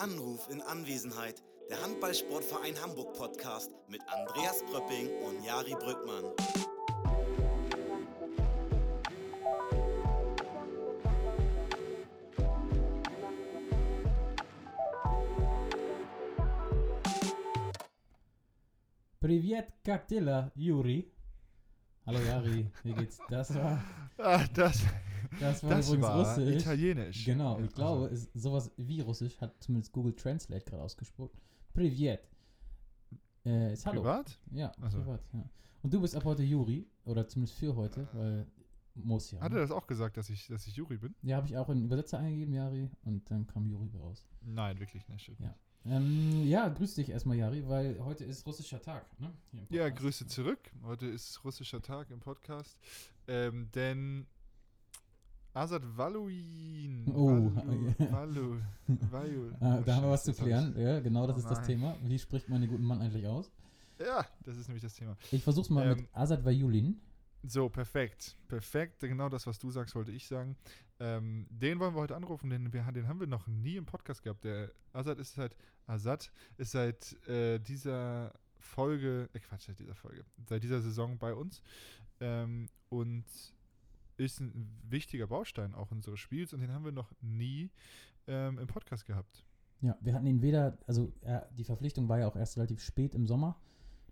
Anruf in Anwesenheit. Der Handballsportverein Hamburg Podcast mit Andreas Pröpping und Jari Brückmann. Privet Kaktila, Juri. Hallo Jari, wie geht's? Das war, Ah, das, das war das übrigens war Russisch. italienisch. Genau, ich glaube, Also, es, sowas wie Russisch hat zumindest Google Translate gerade ausgesprochen. Privet. Äh, ist Hallo. privat? Ja, Ach so. privat, ja. Und du bist ab heute Juri, oder zumindest für heute, weil muss ja. Hat er ne? das auch gesagt, dass ich, dass ich Juri bin? Ja, habe ich auch in Übersetzer eingegeben, Jari, und dann kam Juri raus. Nein, wirklich nicht. stimmt Ja. Ähm, ja, grüß dich erstmal, Jari, weil heute ist russischer Tag, ne? Ja. Grüße zurück. Heute ist russischer Tag im Podcast. Ähm, denn Azad Valuin. Oh, Valu. Valu, Valu. Ah, da haben wir was zu klären. Ja, genau, das Oh ist das. Thema. Wie spricht man den guten Mann eigentlich aus? Ja, das ist nämlich das Thema. Ich versuch's mal Ähm, mit Azad Vajulin. So, perfekt. Perfekt. Genau das, was du sagst, wollte ich sagen. Ähm, den wollen wir heute anrufen, den, wir, den haben wir noch nie im Podcast gehabt. Der Azad ist seit, Azad ist seit äh, dieser Folge, äh Quatsch, seit dieser Folge, seit dieser Saison bei uns ähm, und ist ein wichtiger Baustein auch unseres Spiels und den haben wir noch nie ähm, im Podcast gehabt. Ja, wir hatten ihn weder, also er, die Verpflichtung war ja auch erst relativ spät im Sommer.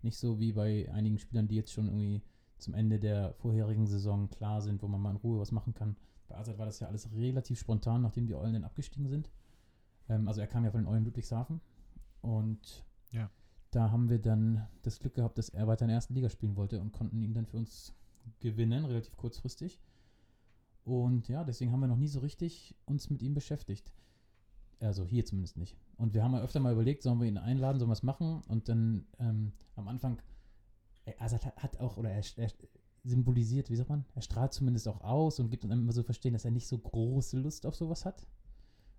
Nicht so wie bei einigen Spielern, die jetzt schon irgendwie zum Ende der vorherigen Saison klar sind, wo man mal in Ruhe was machen kann. Bei Azad war das ja alles relativ spontan, nachdem die Eulen dann abgestiegen sind. Ähm, also er kam ja von den Eulen Ludwigshafen. Und Ja. da haben wir dann das Glück gehabt, dass er weiter in der ersten Liga spielen wollte und konnten ihn dann für uns gewinnen, relativ kurzfristig. Und ja, deswegen haben wir noch nie so richtig uns mit ihm beschäftigt. Also hier zumindest nicht. Und wir haben ja öfter mal überlegt, sollen wir ihn einladen, sollen wir was machen? Und dann ähm, am Anfang, äh, also hat auch, oder er, er symbolisiert, wie sagt man, er strahlt zumindest auch aus und gibt uns immer so verstehen, dass er nicht so große Lust auf sowas hat.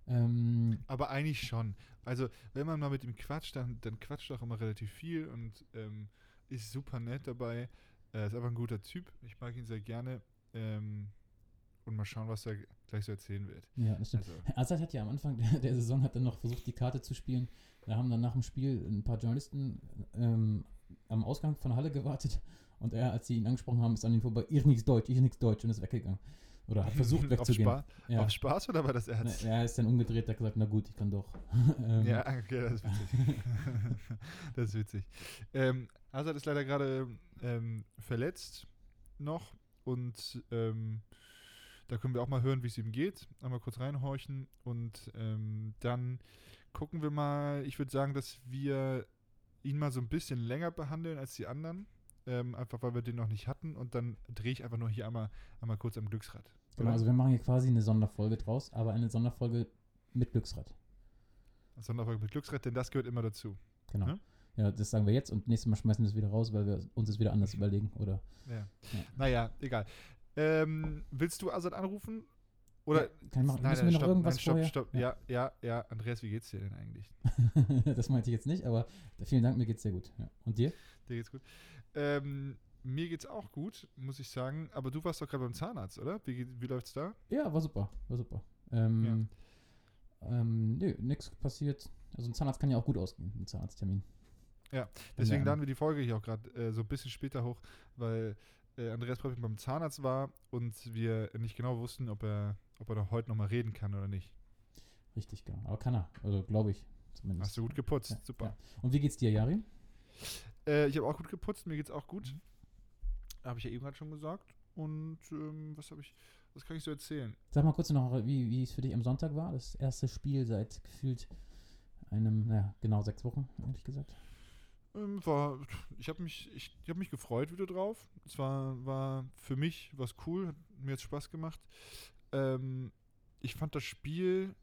Ähm, Aber eigentlich schon. Also, wenn man mal mit ihm quatscht, dann, dann quatscht er auch immer relativ viel und ähm, ist super nett dabei. Er ist einfach ein guter Typ. Ich mag ihn sehr gerne. Ähm, und mal schauen, was er gleich so erzählen wird. ja, das stimmt. Also, Azad hat ja am Anfang der, der Saison hat dann noch versucht, die Karte zu spielen. Da haben dann nach dem Spiel ein paar Journalisten ähm, am Ausgang von Halle gewartet und er, als sie ihn angesprochen haben, ist an ihm vorbei, ich nichts Deutsch, ich nichts Deutsch und ist weggegangen. Oder hat versucht auf, wegzugehen. Spaß, Ja. auf Spaß oder war das ernst? Er ist dann umgedreht, hat gesagt, na gut, ich kann doch. ähm, Ja, okay, das ist witzig. das ist witzig. Ähm, Hazard ist leider gerade ähm, verletzt noch und ähm, da können wir auch mal hören, wie es ihm geht. Einmal kurz reinhorchen und ähm, dann gucken wir mal. Ich würde sagen, dass wir ihn mal so ein bisschen länger behandeln als die anderen. Ähm, einfach weil wir den noch nicht hatten und dann drehe ich einfach nur hier einmal, einmal kurz am Glücksrad. Genau, Oder? also wir machen hier quasi eine Sonderfolge draus, aber eine Sonderfolge mit Glücksrad. Sonderfolge mit Glücksrad, denn das gehört immer dazu. Genau. Ja? Ja, das sagen wir jetzt und nächstes Mal schmeißen wir es wieder raus, weil wir uns es wieder anders überlegen. Oder Ja. Ja. Naja, egal. Ähm, willst du Azad anrufen? Oder. Ja, kann machen. Müssen wir noch irgendwas stopp, vorher? stopp. Ja. ja, ja, Andreas, wie geht's dir denn eigentlich? das meinte ich jetzt nicht, aber vielen Dank, mir geht's sehr gut. Ja. Und dir? Dir geht's gut. Ähm, mir geht's auch gut, muss ich sagen. Aber du warst doch gerade beim Zahnarzt, oder? Wie, wie läuft's da? Ja, war super, war super. Ähm, ähm, nö, nix passiert. Also ein Zahnarzt kann ja auch gut ausgehen, ein Zahnarzttermin. Deswegen Ja. laden wir die Folge hier auch gerade äh, so ein bisschen später hoch, weil äh, Andreas Pröpping beim Zahnarzt war und wir nicht genau wussten, ob er, ob er noch heute nochmal reden kann oder nicht. Richtig, genau. Aber kann er, also glaube ich zumindest. Hast du gut geputzt, Ja, super. Ja. Und wie geht's dir, Jari? Äh, ich habe auch gut geputzt, mir geht's auch gut. Mhm. Habe ich ja eben gerade schon gesagt. Und ähm, was habe ich, was kann ich so erzählen? Sag mal kurz noch, wie, wie es für dich am Sonntag war. Das erste Spiel seit gefühlt einem, naja, genau sechs Wochen, ehrlich gesagt. Ähm, war, ich habe mich, ich, ich habe mich gefreut wieder drauf. Es war, war für mich was cool, hat mir jetzt Spaß gemacht. Ähm, ich fand das Spiel,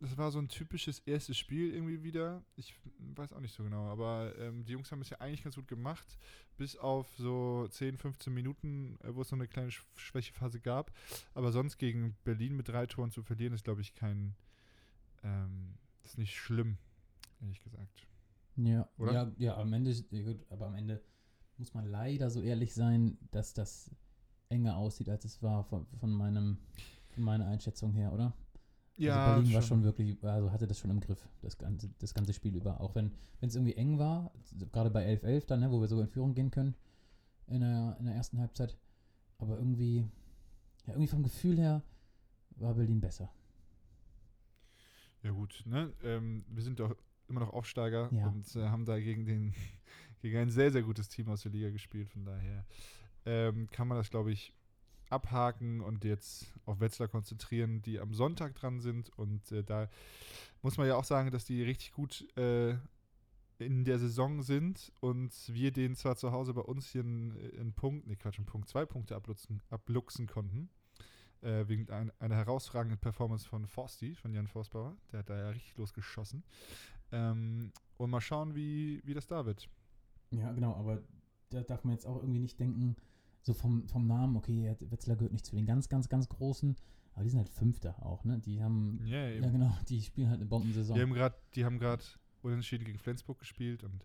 das war so ein typisches erstes Spiel irgendwie wieder. Ich weiß auch nicht so genau, aber ähm, die Jungs haben es ja eigentlich ganz gut gemacht, bis auf so 10, 15 Minuten, äh, wo es noch eine kleine Sch Schwächephase gab. Aber sonst gegen Berlin mit drei Toren zu verlieren, ist glaube ich kein, ähm, ist nicht schlimm, ehrlich gesagt. Ja, Oder? ja, ja, am Ende, gut, aber am Ende muss man leider so ehrlich sein, dass das enger aussieht, als es war von, von meinem, von meiner Einschätzung her, oder? Ja, also Berlin war schon. schon wirklich, also hatte das schon im Griff, das ganze, das ganze Spiel über. Auch wenn es irgendwie eng war, gerade bei 11-11 dann, ne, wo wir sogar in Führung gehen können in der, in der ersten Halbzeit. Aber irgendwie, ja, irgendwie vom Gefühl her war Berlin besser. Ja gut, ne? Ähm, wir sind doch immer noch Aufsteiger Ja. und äh, haben da gegen, den, gegen ein sehr, sehr gutes Team aus der Liga gespielt. Von daher ähm, kann man das, glaube ich, abhaken und jetzt auf Wetzlar konzentrieren, die am Sonntag dran sind. Und äh, da muss man ja auch sagen, dass die richtig gut äh, in der Saison sind und wir den zwar zu Hause bei uns hier einen, einen Punkt, nee Quatsch, einen Punkt, zwei Punkte abluchsen, abluchsen konnten. Äh, wegen ein, einer herausragenden Performance von Forsti, von Jan Forstbauer. Der hat da ja richtig losgeschossen. Ähm, und mal schauen, wie, wie das da wird. Ja, genau, aber da darf man jetzt auch irgendwie nicht denken, so vom, vom Namen, okay, Wetzlar gehört nicht zu den ganz, ganz, ganz Großen, aber die sind halt Fünfter auch, ne? Die haben, Ja, ja genau, die spielen halt eine Bombensaison. Die haben gerade, die haben gerade unentschieden gegen Flensburg gespielt und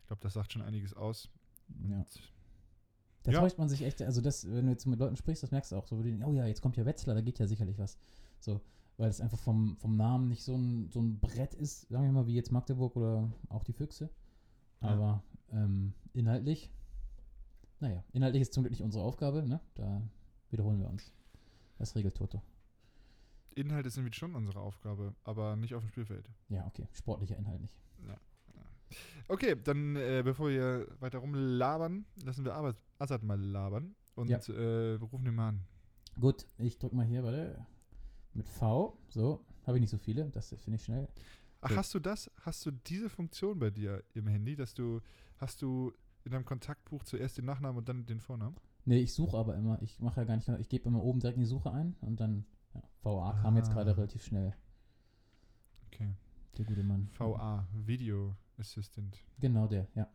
ich glaube, das sagt schon einiges aus. Ja. Und Da Ja. täuscht man sich echt, also das, wenn du jetzt mit Leuten sprichst, das merkst du auch so, oh ja, jetzt kommt ja Wetzlar, da geht ja sicherlich was. So, weil es einfach vom, vom Namen nicht so ein, so ein Brett ist, sagen wir mal, wie jetzt Magdeburg oder auch die Füchse. Ja. Aber ähm, inhaltlich, naja, inhaltlich ist zum Glück nicht unsere Aufgabe, ne? Da wiederholen wir uns. Das regelt Toto. Inhalt ist nämlich schon unsere Aufgabe, aber nicht auf dem Spielfeld. Ja, okay, sportlicher Inhalt nicht. Okay, dann äh, bevor wir weiter rumlabern, lassen wir Assad mal labern und Ja. äh, wir rufen ihn mal an. Gut, ich drück mal hier, warte, mit V, so, habe ich nicht so viele, das finde ich schnell. Ach, So. hast du das? Hast du diese Funktion bei dir im Handy, dass du, hast du in deinem Kontaktbuch zuerst den Nachnamen und dann den Vornamen? Nee, ich suche aber immer. Ich mache ja gar nicht, ich gebe immer oben direkt in die Suche ein und dann, ja, VA kam jetzt Ah. gerade relativ schnell, Okay. der gute Mann. VA, Video Assistant. Genau der, ja.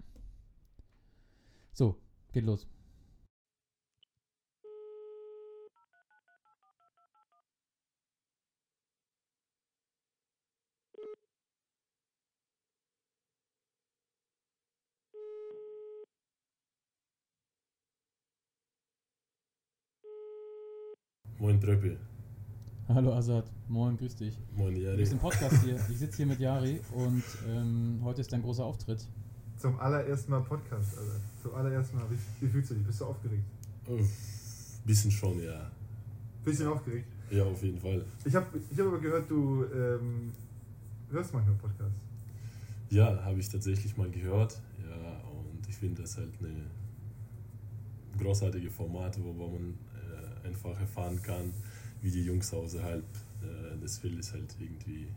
So, geht los. Moin Tröppi. Hallo Azad, moin, grüß dich. Moin Du Jari. bist im Podcast hier. Ich sitze hier mit Yari und ähm, heute ist dein großer Auftritt. Zum allerersten Mal Podcast, Alter. Zum allerersten Mal. Wie, wie fühlst du dich? Bist du aufgeregt? Uff, bisschen schon, ja. Bisschen aufgeregt. Ja, auf jeden Fall. Ich habe ich hab aber gehört, du ähm, hörst manchmal Podcasts. Ja, habe ich tatsächlich mal gehört. Ja, und ich finde das halt eine großartige Formate, wo man einfach erfahren kann, wie die Jungs außerhalb äh, des Feldes halt irgendwie,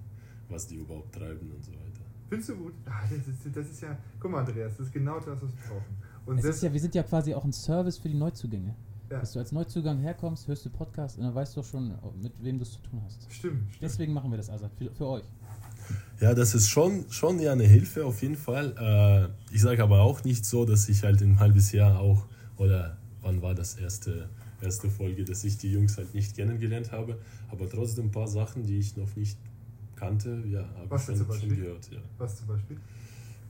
was die überhaupt treiben und so weiter. Findest du gut? Ah, das, ist, das ist ja. Guck mal, Andreas, das ist genau das, was wir brauchen. Und Es ist ja, wir sind ja quasi auch ein Service für die Neuzugänge. Ja. Dass du als Neuzugang herkommst, hörst du Podcast und dann weißt du auch schon, mit wem du es zu tun hast. stimmt, stimmt. Deswegen machen wir das, Azad, für, für euch. Ja, das ist schon, schon ja eine Hilfe auf jeden Fall. Äh, ich sage aber auch nicht so, dass ich halt in ein halbes Jahr auch, oder wann war das erste, erste Folge, dass ich die Jungs halt nicht kennengelernt habe, aber trotzdem ein paar Sachen, die ich noch nicht kannte, ja, habe ich schon, zum schon Beispiel? gehört. Ja. Was zum Beispiel?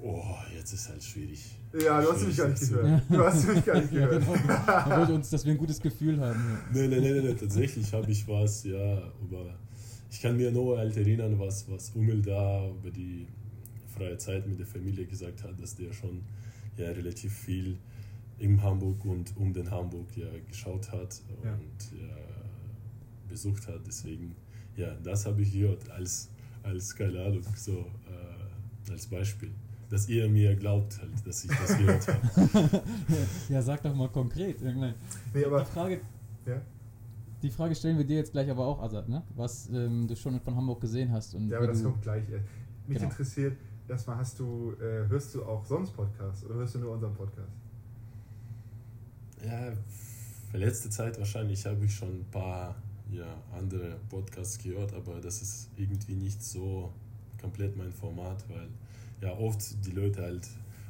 Oh, jetzt ist halt schwierig. Ja, du hast mich gar nicht gehört. Du hast mich gar nicht Ja, gehört. genau. Er wollte uns, dass wir ein gutes Gefühl haben. nein, nein, nein, tatsächlich habe ich was, ja, aber ich kann mir nur halt erinnern, was, was Umel da über die freie Zeit mit der Familie gesagt hat, dass der schon ja relativ viel in Hamburg und um den Hamburg ja geschaut hat Ja. und ja, besucht hat. Deswegen, ja, das habe ich gehört als, als keine Ahnung, so äh, als Beispiel. Dass ihr mir glaubt halt, dass ich das gehört habe. Ja, sag doch mal konkret. Irgendeine- Nee, Die aber. Frage, Ja, die Frage stellen wir dir jetzt gleich aber auch, Azad, ne? Was ähm, du schon von Hamburg gesehen hast. Und ja aber das du, kommt gleich. Mich Genau. interessiert, erstmal hast du, äh, hörst du auch sonst Podcasts oder hörst du nur unseren Podcast? Ja, letzte Zeit wahrscheinlich habe ich schon ein paar ja, andere Podcasts gehört, aber das ist irgendwie nicht so komplett mein Format, weil ja oft die Leute halt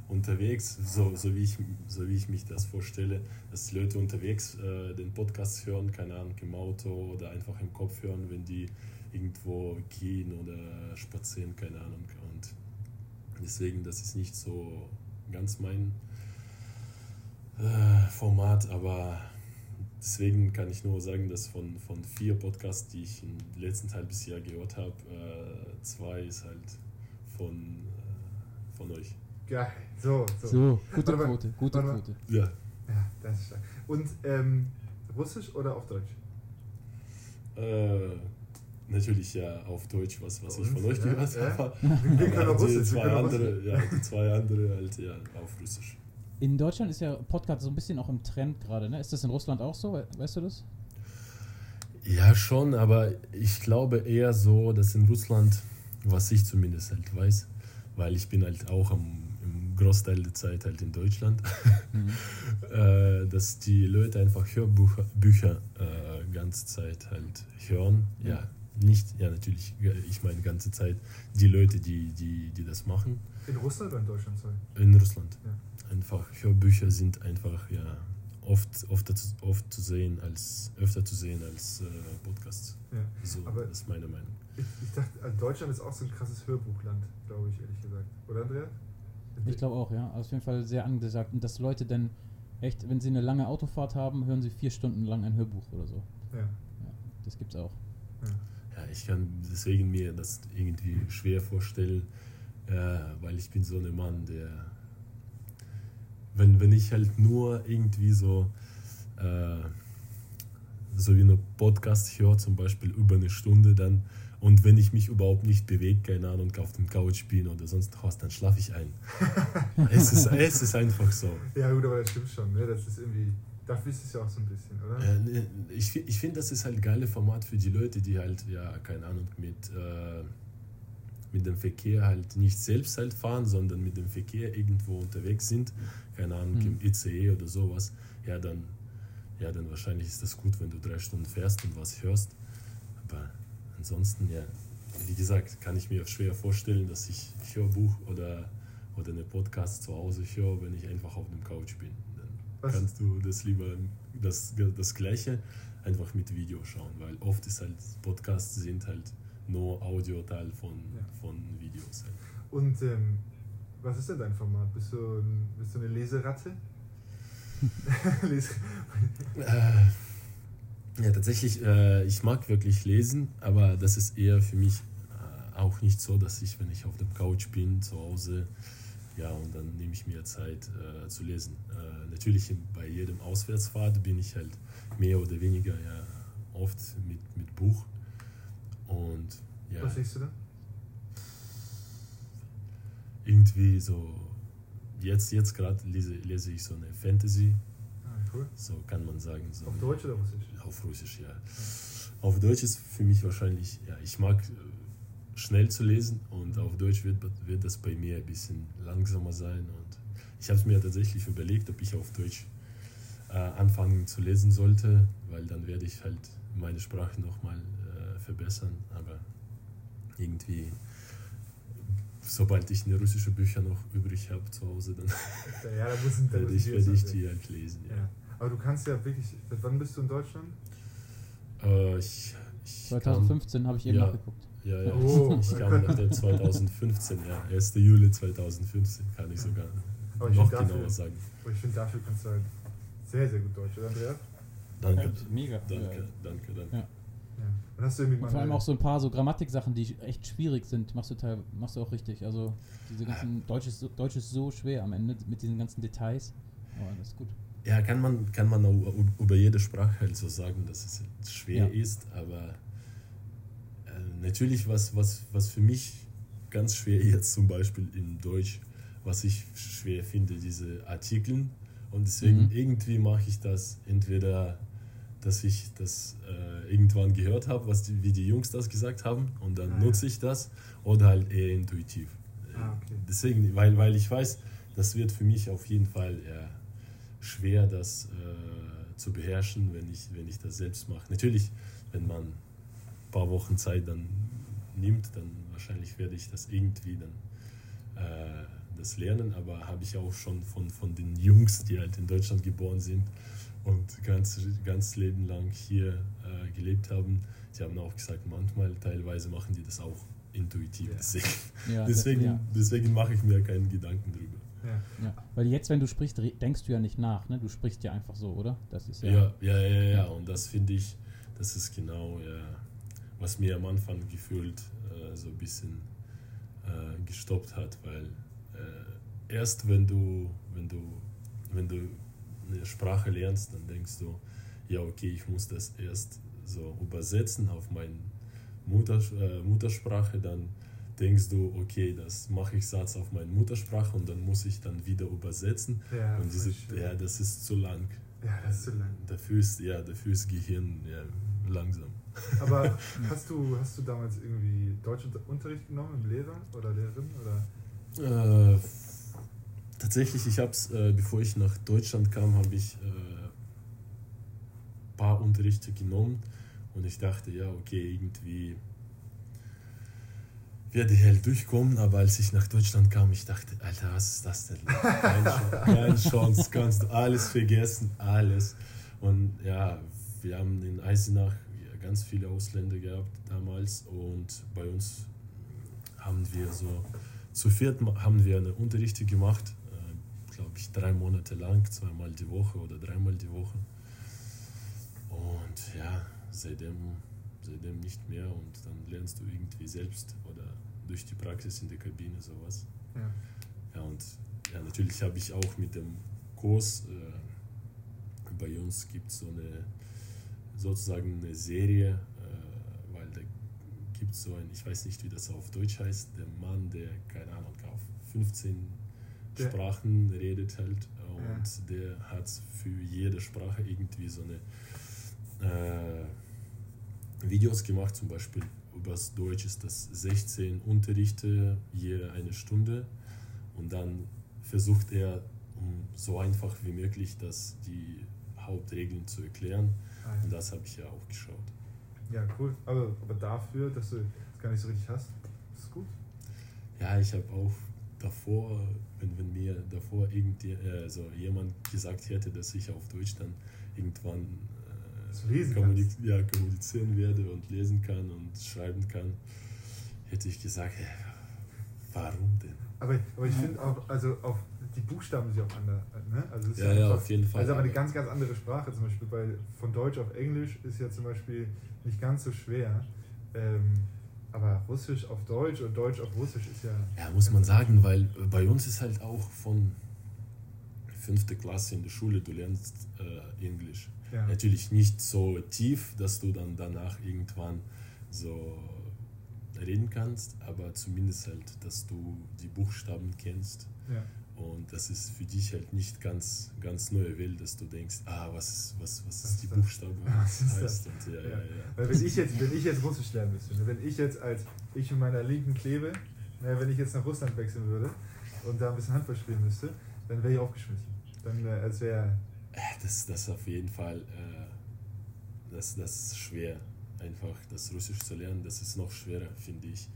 unterwegs, so, so, wie, ich, so wie ich mich das vorstelle, dass Leute unterwegs äh, den Podcast hören, keine Ahnung, im Auto oder einfach im Kopf hören, wenn die irgendwo gehen oder spazieren, keine Ahnung. Und deswegen, das ist nicht so ganz mein äh, Format, aber deswegen kann ich nur sagen, dass von, von vier Podcasts, die ich im letzten halbes Jahr gehört habe, äh, zwei ist halt von, äh, von euch. Geil. So, so. So, gute Warte mal, Quote, gute warte mal. Quote. Ja, Ja, das ist stark. Und ähm, Russisch oder auf Deutsch? äh, natürlich ja auf Deutsch, was, was ich von euch Ja, gehört ja. habe. Wir können auch die Russisch. Zwei andere, ja, die zwei andere halt ja auf Russisch. In Deutschland ist ja Podcast so ein bisschen auch im Trend gerade, ne? Ist das in Russland auch so? We- Weißt du das? Ja, schon, aber ich glaube eher so, dass in Russland, was ich zumindest halt weiß, weil ich bin halt auch am, im Großteil der Zeit halt in Deutschland, Mhm. äh, dass die Leute einfach Hörbücher Bücher, äh, ganze Zeit halt hören. Ja, nicht, ja natürlich, ich meine ganze Zeit die Leute, die, die, die das machen. In Russland oder in Deutschland? Sorry. In Russland. Ja. Einfach Hörbücher sind einfach ja oft, oft, oft zu sehen als öfter zu sehen als äh, Podcasts. Ja. So, Aber- das ist meine Meinung. Ich, ich dachte, also Deutschland ist auch so ein krasses Hörbuchland, glaube ich, ehrlich gesagt. Oder, Andrea? Ich glaube auch, ja. Also Auf jeden Fall sehr angesagt. Und dass Leute dann echt, wenn sie eine lange Autofahrt haben, hören sie vier Stunden lang ein Hörbuch oder so. Ja. Ja, das gibt's auch. ja. Ja, ich kann deswegen mir das irgendwie schwer vorstellen, äh, weil ich bin so ein Mann, der, wenn, wenn ich halt nur irgendwie so, äh, so wie eine Podcast höre, zum Beispiel über eine Stunde dann, und wenn ich mich überhaupt nicht bewege, keine Ahnung, auf dem Couch bin oder sonst was, dann schlafe ich ein. es, ist, es ist einfach so. ja, gut, aber das stimmt schon. Ne? Das ist irgendwie, dafür ist es ja auch so ein bisschen, oder? Äh, ne, ich ich finde, das ist halt ein geiles Format für die Leute, die halt, ja, keine Ahnung, mit, äh, mit dem Verkehr halt nicht selbst halt fahren, sondern mit dem Verkehr irgendwo unterwegs sind, keine Ahnung, Mhm. im ICE oder sowas. Ja, dann, ja, dann wahrscheinlich ist das gut, wenn du drei Stunden fährst und was hörst. Aber ansonsten, ja, wie gesagt, kann ich mir schwer vorstellen, dass ich Hörbuch oder, oder eine Podcast zu Hause höre, wenn ich einfach auf dem Couch bin. Dann Was- kannst du das lieber das, das Gleiche einfach mit Video schauen, weil oft ist halt Podcasts sind halt nur Audioteil von, Ja. von Videos. Halt. Und ähm, was ist denn dein Format? Bist du, bist du eine Leseratte? Les Äh, ja, tatsächlich, äh, ich mag wirklich lesen, aber das ist eher für mich äh, auch nicht so, dass ich, wenn ich auf der Couch bin, zu Hause, ja, und dann nehme ich mir Zeit äh, zu lesen. Äh, natürlich bei jedem Auswärtsfahrt bin ich halt mehr oder weniger ja oft mit, mit Buch. Und ja, Was liest du da? irgendwie so, jetzt, jetzt gerade lese, lese ich so eine Fantasy, Ah, cool. so kann man sagen. So Auf Deutsch oder Russisch? Auf Russisch, ja. Auf Deutsch ist für mich wahrscheinlich, ja, ich mag äh, schnell zu lesen und auf Deutsch wird, wird das bei mir ein bisschen langsamer sein. Und ich habe es mir tatsächlich überlegt, ob ich auf Deutsch äh, anfangen zu lesen sollte, weil dann werde ich halt meine Sprache nochmal verbessern. Aber irgendwie, sobald ich eine russische Bücher noch übrig habe zu Hause, dann Ja, da da werde ich, werde ich die halt lesen. Ja. Ja. Aber du kannst ja wirklich. Wann bist du in Deutschland? Äh, ich, ich kam- 2015 habe ich eben Ja. nachgeguckt. Ja, ja. Oh. Ich kam nach der 2015, ja. 1. Juli 2015 kann ich sogar Aber ich noch dafür- genauer sagen. Aber ich finde, dafür kannst du halt sehr, sehr gut Deutsch, oder Andrea? Danke, Ja, mega. danke, danke, danke. Ja. Hast du irgendwie Und vor allem auch so ein paar so Grammatiksachen, die echt schwierig sind, machst du, teil, machst du auch richtig. Also diese ganzen Deutsch ist, so, Deutsch ist so schwer am Ende mit diesen ganzen Details. Aber das ist gut. Ja, kann man, kann man auch über jede Sprache halt so sagen, dass es halt schwer Ja. ist, aber äh, natürlich, was, was, was für mich ganz schwer jetzt zum Beispiel in Deutsch, was ich schwer finde, diese Artikeln. Und deswegen Mhm. irgendwie mache ich das entweder, dass ich das äh, irgendwann gehört habe, was die, wie die Jungs das gesagt haben, und dann Ah, ja. nutze ich das, oder halt eher intuitiv. Ah, okay. Deswegen, weil, weil ich weiß, das wird für mich auf jeden Fall eher schwer, das äh, zu beherrschen, wenn ich, wenn ich das selbst mache. Natürlich, wenn man ein paar Wochen Zeit dann nimmt, dann wahrscheinlich werde ich das irgendwie dann äh, das lernen, aber habe ich auch schon von, von den Jungs, die halt in Deutschland geboren sind und ganz, ganz Leben lang hier äh, gelebt haben, die haben auch gesagt, manchmal, teilweise machen die das auch intuitiv. Ja. Deswegen Ja, das- Deswegen, ja. deswegen mache ich mir keinen Gedanken drüber. Ja. Ja. Weil jetzt, wenn du sprichst, denkst du ja nicht nach, ne? Du sprichst ja einfach so, oder? Das ist ja. Ja, ja, ja, ja, ja. Und das finde ich, das ist genau, ja, was mir am Anfang gefühlt äh, so ein bisschen äh, gestoppt hat, weil äh, erst wenn du, wenn du, wenn du eine Sprache lernst, dann denkst du, ja, okay, ich muss das erst so übersetzen auf meine Mutter, äh, Muttersprache, dann denkst du, okay, das mache ich Satz auf meine Muttersprache und dann muss ich dann wieder übersetzen. Ja, und diese, ja, das ist zu lang. Ja, das ist so lang. Dafür ist, ja, dafür ist Gehirn ja, langsam. Aber hast du, hast du damals irgendwie Deutschunterricht genommen, im Lehrer oder Lehrerin? Oder? Äh, tatsächlich, ich habe es, äh, bevor ich nach Deutschland kam, habe ich äh, ein paar Unterrichte genommen und ich dachte, ja, okay, irgendwie werde ich halt durchkommen, aber als ich nach Deutschland kam, ich dachte, Alter, was ist das denn? Keine Chance, kannst du alles vergessen, alles. Und ja, wir haben in Eisenach ganz viele Ausländer gehabt damals und bei uns haben wir so zu viert haben wir eine Unterrichte gemacht, äh, glaube ich, drei Monate lang, zweimal die Woche oder dreimal die Woche. Und ja, seitdem, seitdem nicht mehr und dann lernst du irgendwie selbst oder durch die Praxis in der Kabine sowas. Ja. Ja, und ja, natürlich habe ich auch mit dem Kurs, äh, bei uns gibt es so eine, sozusagen eine Serie, äh, weil da gibt es so ein, ich weiß nicht, wie das auf Deutsch heißt, der Mann, der, keine Ahnung, auf 15 Der- Sprachen redet halt und der hat für jede Sprache irgendwie so eine äh, Videos gemacht, zum Beispiel übers Deutsch ist das 16 Unterrichte je eine Stunde und dann versucht er, um so einfach wie möglich das, die Hauptregeln zu erklären Ah, und ja. das habe ich ja auch geschaut. ja, cool. Aber, aber dafür, dass du das gar nicht so richtig hast, ist gut. Ja, ich habe auch davor, wenn, wenn mir davor irgendwie, äh, so jemand gesagt hätte, dass ich auf Deutsch dann irgendwann Dass du lesen kommuni kannst. ja, kommunizieren werde und lesen kann und schreiben kann, hätte ich gesagt, ja, warum denn? Aber, aber ich finde auch, also auf die Buchstaben sind ja auch anders. Ne? Also Ja, ja, auf jeden Fall. Also aber eine ganz, ganz andere Sprache. Zum Beispiel bei, von Deutsch auf Englisch ist ja zum Beispiel nicht ganz so schwer. Ähm, aber Russisch auf Deutsch und Deutsch auf Russisch ist ja. Ja, muss man sagen, weil bei uns ist halt auch von fünfte Klasse in der Schule, du lernst äh, Englisch. Ja. Natürlich nicht so tief, dass du dann danach irgendwann so reden kannst, aber zumindest halt, dass du die Buchstaben kennst. Ja. Und das ist für dich halt nicht ganz, ganz neue Welt, dass du denkst, ah, was ist, was, was ist die das? Buchstabe Was ist heißt. Und ja, ja, Ja. Weil wenn ich jetzt, wenn ich jetzt Russisch lernen müsste, ne, wenn ich jetzt als ich in meiner linken klebe, ne, wenn ich jetzt nach Russland wechseln würde und da ein bisschen Handball spielen müsste, dann wäre ich aufgeschmissen. Dann äh, als wäre Äh, Das, das auf jeden Fall, äh, das, das ist schwer, einfach das Russisch zu lernen. Das ist noch schwerer, finde ich,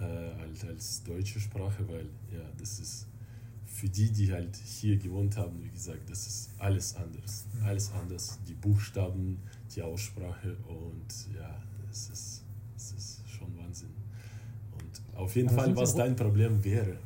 äh, als, als deutsche Sprache, weil ja, das ist für die, die halt hier gewohnt haben, wie gesagt, das ist alles anders. Mhm. Alles anders. Die Buchstaben, die Aussprache und ja, es ist, es ist schon Wahnsinn. Und auf jeden Aber Fall, was dein Problem wäre,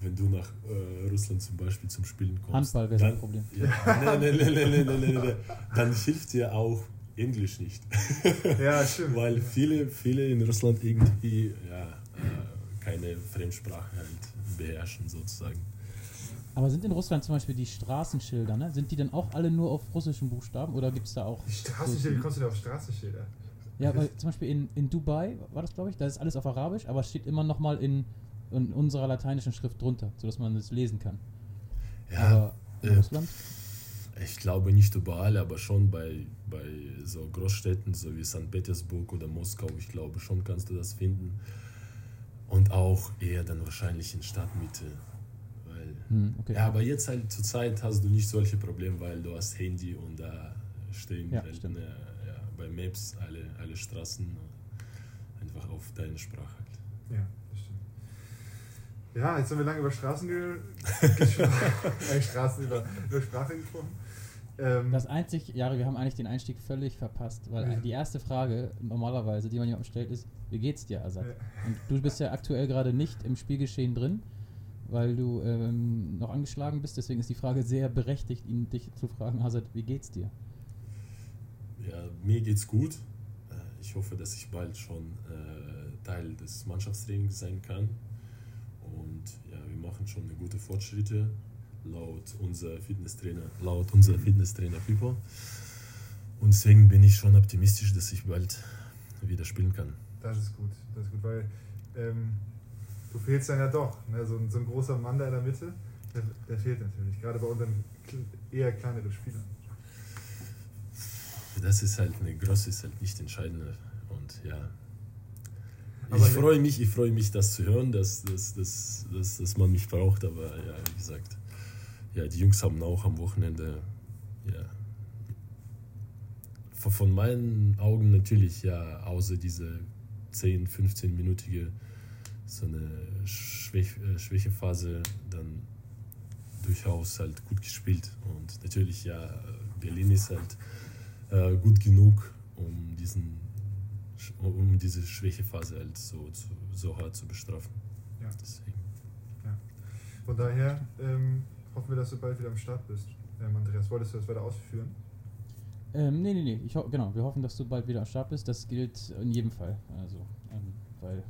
wenn du nach äh, Russland zum Beispiel zum Spielen kommst. Handball wäre ein Problem. Ja, nee, nee, nee, nee, nee, Dann hilft dir auch Englisch nicht. ja, stimmt. Weil viele, viele in Russland irgendwie ja, äh, keine Fremdsprache halt beherrschen sozusagen. Aber sind in Russland zum Beispiel die Straßenschilder, ne? Sind die dann auch alle nur auf russischen Buchstaben oder gibt es da auch. Die Straßenschilder, wie kommst du da auf Straßenschilder? Ja, weil zum Beispiel in, in Dubai war das, glaube ich, da ist alles auf Arabisch, aber es steht immer nochmal in, in unserer lateinischen Schrift drunter, sodass man es lesen kann. Ja, aber in äh, Russland? ich glaube nicht überall, aber schon bei, bei so Großstädten, so wie St. Petersburg oder Moskau, ich glaube schon kannst du das finden. Und auch eher dann wahrscheinlich in Stadtmitte. Weil Hm, okay. Ja, aber jetzt halt zur Zeit hast du nicht solche Probleme, weil du hast Handy und da stehen Ja, halt ne, ja, bei Maps alle, alle Straßen einfach auf deine Sprache halt. Ja, das stimmt. Ja, jetzt haben wir lange über Straßen ge gesprochen. äh, Straßen über, über Sprache gesprochen. Ähm, Das einzig, Jari, wir haben eigentlich den Einstieg völlig verpasst, weil Ja. die erste Frage normalerweise, die man jemandem stellt, ist, wie geht's dir, Asad? Und du bist ja aktuell gerade nicht im Spielgeschehen drin weil du ähm, noch angeschlagen bist. Deswegen ist die Frage sehr berechtigt, ihn dich zu fragen, Hazard, wie geht's dir? Ja, mir geht's gut. Äh, Ich hoffe, dass ich bald schon äh, Teil des Mannschaftstrainings sein kann. Und ja, wir machen schon eine gute Fortschritte laut unser Fitnesstrainer, laut unser Fitnesstrainer Pipo. Und deswegen bin ich schon optimistisch, dass ich bald wieder spielen kann. Das ist gut, das ist gut, weil ähm, du fehlst dann ja doch. Ne? So, ein, so ein großer Mann da in der Mitte, der, der fehlt natürlich, gerade bei unseren eher kleineren Spielern. Das ist halt eine Größe, ist halt nicht entscheidend. Und ja. Ich freue mich, ich freue mich, das zu hören, dass, dass, dass, dass, dass man mich braucht, aber ja, wie gesagt, ja, die Jungs haben auch am Wochenende, ja, von meinen Augen natürlich, ja, außer diese 10, 15-minütige so eine Schwäch, äh, Schwächephase dann durchaus halt gut gespielt. Und natürlich, ja, Berlin ist halt äh, gut genug, um diesen um diese Schwächephase halt so, so hart zu bestrafen. Ja. Deswegen. Von daher ähm, hoffen wir, dass du bald wieder am Start bist. Ähm, Andreas, wolltest du das weiter ausführen? Ähm, nee, nee, nee. Ich genau, wir hoffen, dass du bald wieder am Start bist. Das gilt in jedem Fall. Also, ähm, weil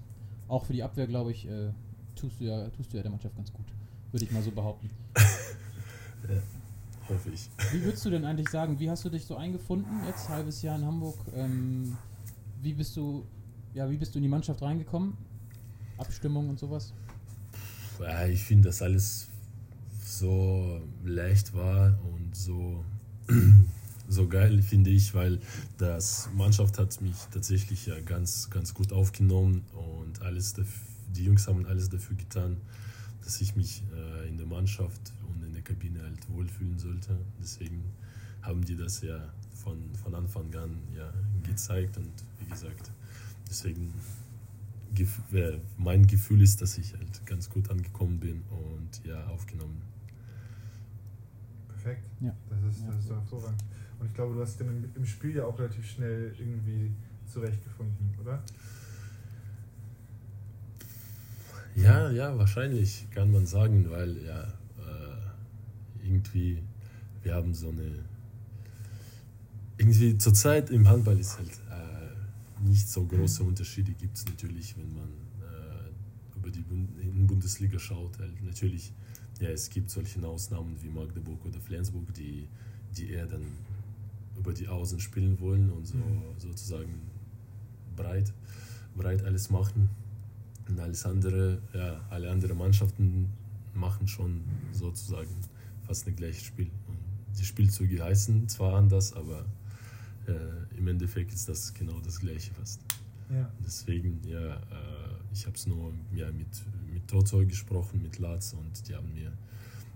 auch für die Abwehr, glaube ich, äh, tust, du ja, tust du ja der Mannschaft ganz gut. Würde ich mal so behaupten. Hoffe ich. Wie würdest du denn eigentlich sagen, wie hast du dich so eingefunden jetzt, halbes Jahr in Hamburg? Ähm, wie bist du, ja, wie bist du in die Mannschaft reingekommen? Abstimmung und sowas? Ja, ich finde, dass alles so leicht war und so, so geil, finde ich, weil das Mannschaft hat mich tatsächlich ja ganz, ganz gut aufgenommen und alles daf- die Jungs haben alles dafür getan, dass ich mich äh, in der Mannschaft und in der Kabine halt wohlfühlen sollte. Deswegen haben die das ja von, von Anfang an ja gezeigt und wie gesagt, deswegen Gef- äh, mein Gefühl ist, dass ich halt ganz gut angekommen bin und ja aufgenommen. Perfekt. Ja. Das ist, das ist doch hervorragend. Und ich glaube, du hast dich dann im, Spiel ja auch relativ schnell irgendwie zurechtgefunden, oder? Ja, ja, wahrscheinlich kann man sagen, weil ja äh, irgendwie wir haben so eine irgendwie zurzeit im Handball ist halt äh, nicht so große Unterschiede gibt es natürlich, wenn man äh, über die Bund in Bundesliga schaut. Halt natürlich, ja, es gibt solche Ausnahmen wie Magdeburg oder Flensburg, die, die eher dann über die Außen spielen wollen und so sozusagen breit, breit alles machen. Und alles andere, ja, alle anderen Mannschaften machen schon sozusagen fast ein gleiches Spiel. Und die Spielzüge heißen zwar anders, aber äh, im Endeffekt ist das genau das gleiche fast. Ja. Deswegen, ja, äh, ich habe es nur ja, mit, mit Toto gesprochen, mit Latz und die haben mir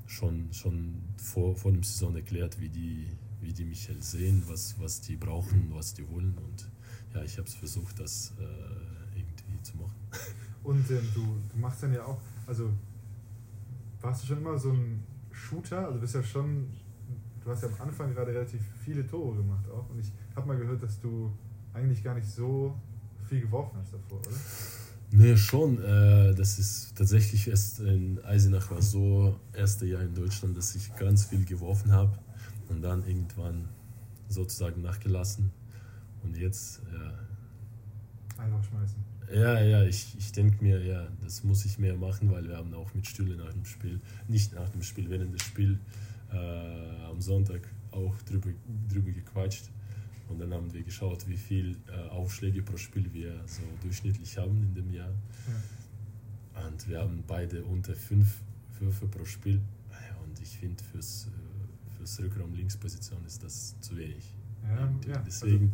schon, schon vor, vor dem Saison erklärt, wie die, wie die mich halt sehen, was, was die brauchen, was die wollen und ja, ich habe es versucht, das äh, irgendwie zu machen. Und ähm, du, du machst dann ja auch, also warst du schon immer so ein Shooter? Also bist ja schon, du hast ja am Anfang gerade relativ viele Tore gemacht auch. Und ich habe mal gehört, dass du eigentlich gar nicht so viel geworfen hast davor, oder? Nee, schon. Äh, das ist tatsächlich erst in Eisenach war so erste Jahr in Deutschland, dass ich ganz viel geworfen habe und dann irgendwann sozusagen nachgelassen. Und jetzt, ja, Einfach schmeißen. ja, ja ich, ich denke mir, ja, das muss ich mehr machen, weil wir haben auch mit Stühle nach dem Spiel, nicht nach dem Spiel, während des Spiels äh, am Sonntag auch drüber, drüber gequatscht. Und dann haben wir geschaut, wie viel äh, Aufschläge pro Spiel wir so durchschnittlich haben in dem Jahr. Und wir haben beide unter fünf Würfe pro Spiel. Ja, Und ich finde, fürs, äh, fürs Rückraum Linksposition ist das zu wenig. Ja, Und ja. deswegen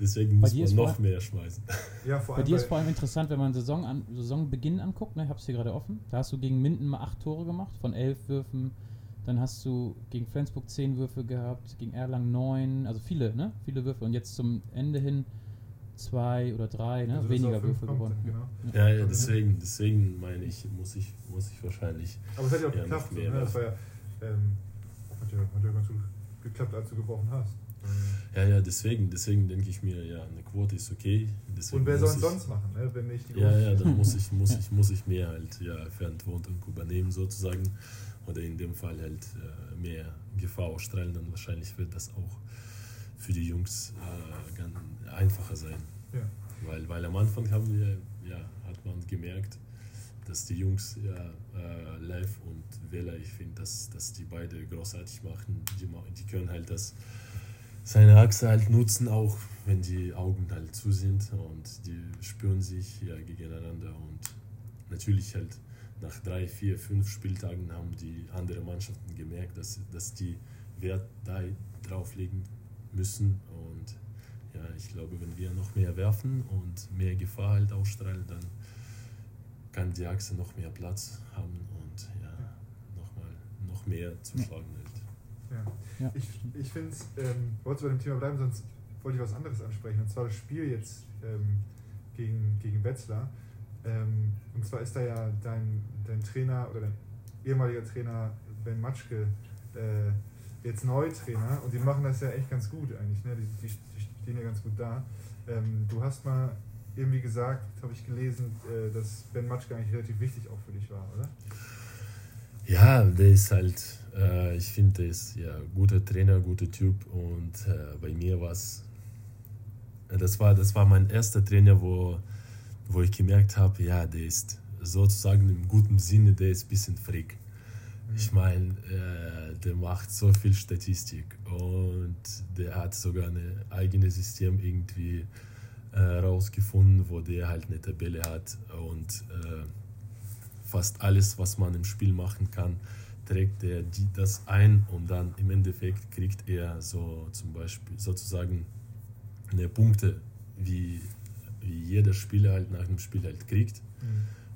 deswegen Bei muss man noch mehr schmeißen. Also, ja, vor Bei allem dir ist vor allem interessant, wenn man Saison an, Saisonbeginn anguckt, ne, ich habe es hier gerade offen, da hast du gegen Minden mal acht Tore gemacht, von elf Würfen, dann hast du gegen Flensburg zehn Würfe gehabt, gegen Erlangen neun, also viele, ne, viele Würfe und jetzt zum Ende hin zwei oder drei, ne, also weniger Würfe kommt gewonnen. Genau. Ja, ja, deswegen, deswegen meine ich, muss ich, muss ich wahrscheinlich. Aber es hat ja auch geklappt. ne? ja. Das war ja, ähm, ja, hat ja ganz gut geklappt, als du geworfen hast. Ja, ja, deswegen, deswegen denke ich mir, ja, eine Quote ist okay. Deswegen Und wer soll es sonst machen, ne? wenn nicht die Ja, Großen? ja, dann muss ich, muss ich, muss ich mehr halt ja, Verantwortung übernehmen sozusagen. Oder in dem Fall halt äh, mehr Gefahr ausstrahlen, dann wahrscheinlich wird das auch für die Jungs äh, ganz einfacher sein. Ja. Weil, weil am Anfang haben wir, ja, hat man gemerkt, dass die Jungs, ja, äh, Live und Vela, ich finde, dass, dass die beide großartig machen. Die, die können halt das, seine Achse halt nutzen, auch wenn die Augen halt zu sind. Und die spüren sich ja gegeneinander. Und natürlich halt nach drei, vier, fünf Spieltagen haben die anderen Mannschaften gemerkt, dass, dass die Wert da drauf legen müssen. Und ja, ich glaube, wenn wir noch mehr werfen und mehr Gefahr halt ausstrahlen, dann kann die Achse noch mehr Platz haben und ja, noch mal noch mehr zu schlagen halt. Ja. Ja, Ich, ich finde es, ähm, wollte bei dem Thema bleiben, sonst wollte ich was anderes ansprechen. Und zwar das Spiel jetzt ähm, gegen, gegen Wetzlar. Ähm, und zwar ist da ja dein, dein Trainer oder dein ehemaliger Trainer Ben Matschke äh, jetzt Neutrainer und die machen das ja echt ganz gut eigentlich. Ne? Die, die, die stehen ja ganz gut da. Ähm, du hast mal irgendwie gesagt, habe ich gelesen, äh, dass Ben Matschke eigentlich relativ wichtig auch für dich war, oder? Ja, der ist halt, äh, ich finde, der ist ja guter Trainer, guter Typ und äh, bei mir war es, das war, das war mein erster Trainer, wo, wo ich gemerkt habe, ja, der ist sozusagen im guten Sinne, der ist ein bisschen freak. Ich meine, äh, der macht so viel Statistik und der hat sogar ein eigenes System irgendwie äh, rausgefunden, wo der halt eine Tabelle hat und äh, fast alles, was man im Spiel machen kann, trägt er die, das ein und dann im Endeffekt kriegt er so zum Beispiel sozusagen eine Punkte, wie, wie jeder Spieler halt nach dem Spiel halt kriegt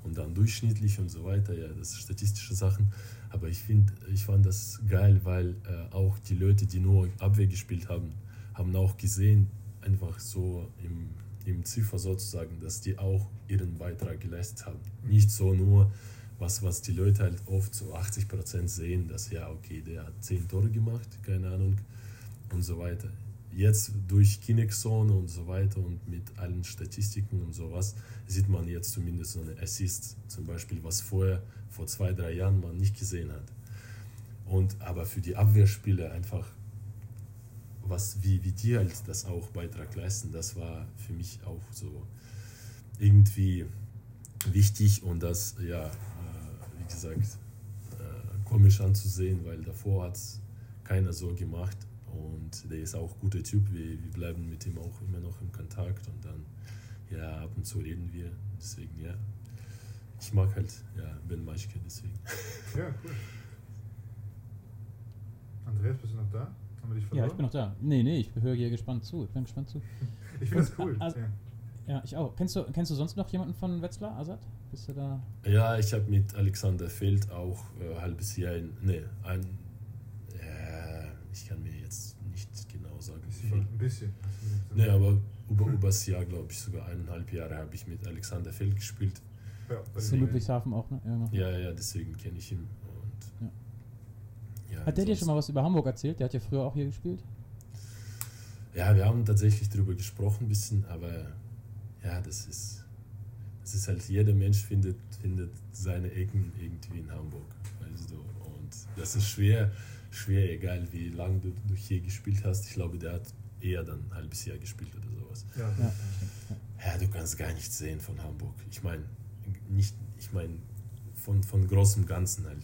und dann durchschnittlich und so weiter, ja, das sind statistische Sachen. Aber ich finde, ich fand das geil, weil äh, auch die Leute, die nur Abwehr gespielt haben, haben auch gesehen, einfach so im, im Ziffer sozusagen, dass die auch ihren Beitrag geleistet haben. Nicht so nur, was, was die Leute halt oft so 80 Prozent sehen, dass ja, okay, der hat 10 Tore gemacht, keine Ahnung, und so weiter. Jetzt durch Kinexzone und so weiter und mit allen Statistiken und sowas sieht man jetzt zumindest so eine Assist, zum Beispiel, was vorher, vor zwei, drei Jahren man nicht gesehen hat. Und aber für die Abwehrspieler einfach, was, wie, wie die halt das auch Beitrag leisten, das war für mich auch so irgendwie wichtig und das, ja, äh, wie gesagt, äh, komisch anzusehen, weil davor hat es keiner so gemacht und der ist auch ein guter Typ. Wir, wir bleiben mit ihm auch immer noch im Kontakt und dann, ja, ab und zu reden wir. Deswegen, ja, ich mag halt, ja, Ben Maschke, deswegen. Ja, cool. Andreas, bist du noch da? Haben wir dich Ja, verloren? ich bin noch da. Nee, nee, ich höre hier gespannt zu. Ich bin gespannt zu. Ich finde das cool. also- ja. Ja, ich auch. Kennst du, kennst du sonst noch jemanden von Wetzlar, Azad? Bist du da? Ja, ich habe mit Alexander Feld auch äh, ein halbes Jahr, in, nee, ein, ja, ich kann mir jetzt nicht genau sagen, wie Bisschen, ein bisschen. Nee, aber über, übers Jahr, glaube ich, sogar eineinhalb Jahre habe ich mit Alexander Feld gespielt. Ja, den- in Ludwigshafen auch, ne? Ja, genau. Ja, ja, deswegen kenne ich ihn. Und, ja. Hat der dir schon mal was über Hamburg erzählt? Der hat ja früher auch hier gespielt. Ja, wir haben tatsächlich darüber gesprochen ein bisschen, aber ja, das ist, das ist halt, jeder Mensch findet, findet seine Ecken irgendwie in Hamburg. Weißt du? Und das ist schwer, schwer, egal wie lange du, du hier gespielt hast. Ich glaube, der hat eher dann ein halbes Jahr gespielt oder sowas. Ja, Ja. ja. Ja, du kannst gar nichts sehen von Hamburg. Ich meine, nicht, ich meine, von, von großem Ganzen halt.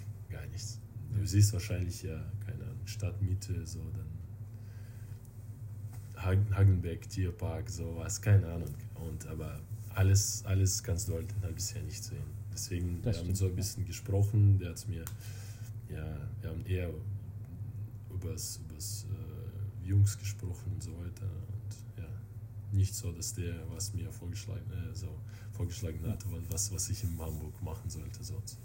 Du siehst wahrscheinlich ja, keine Ahnung, Stadtmitte, so dann Hagen, Hagenbeck, Tierpark, sowas, keine Ahnung. Und aber alles, alles kannst du halt Jahr nicht sehen. Deswegen, Das wir haben stimmt, so ein ja. bisschen gesprochen, der hat mir, ja, wir haben eher übers, übers äh, Jungs gesprochen und so weiter. Und ja, nicht so, dass der was mir vorgeschlagen, äh, so vorgeschlagen hat, was, was ich in Hamburg machen sollte sonst.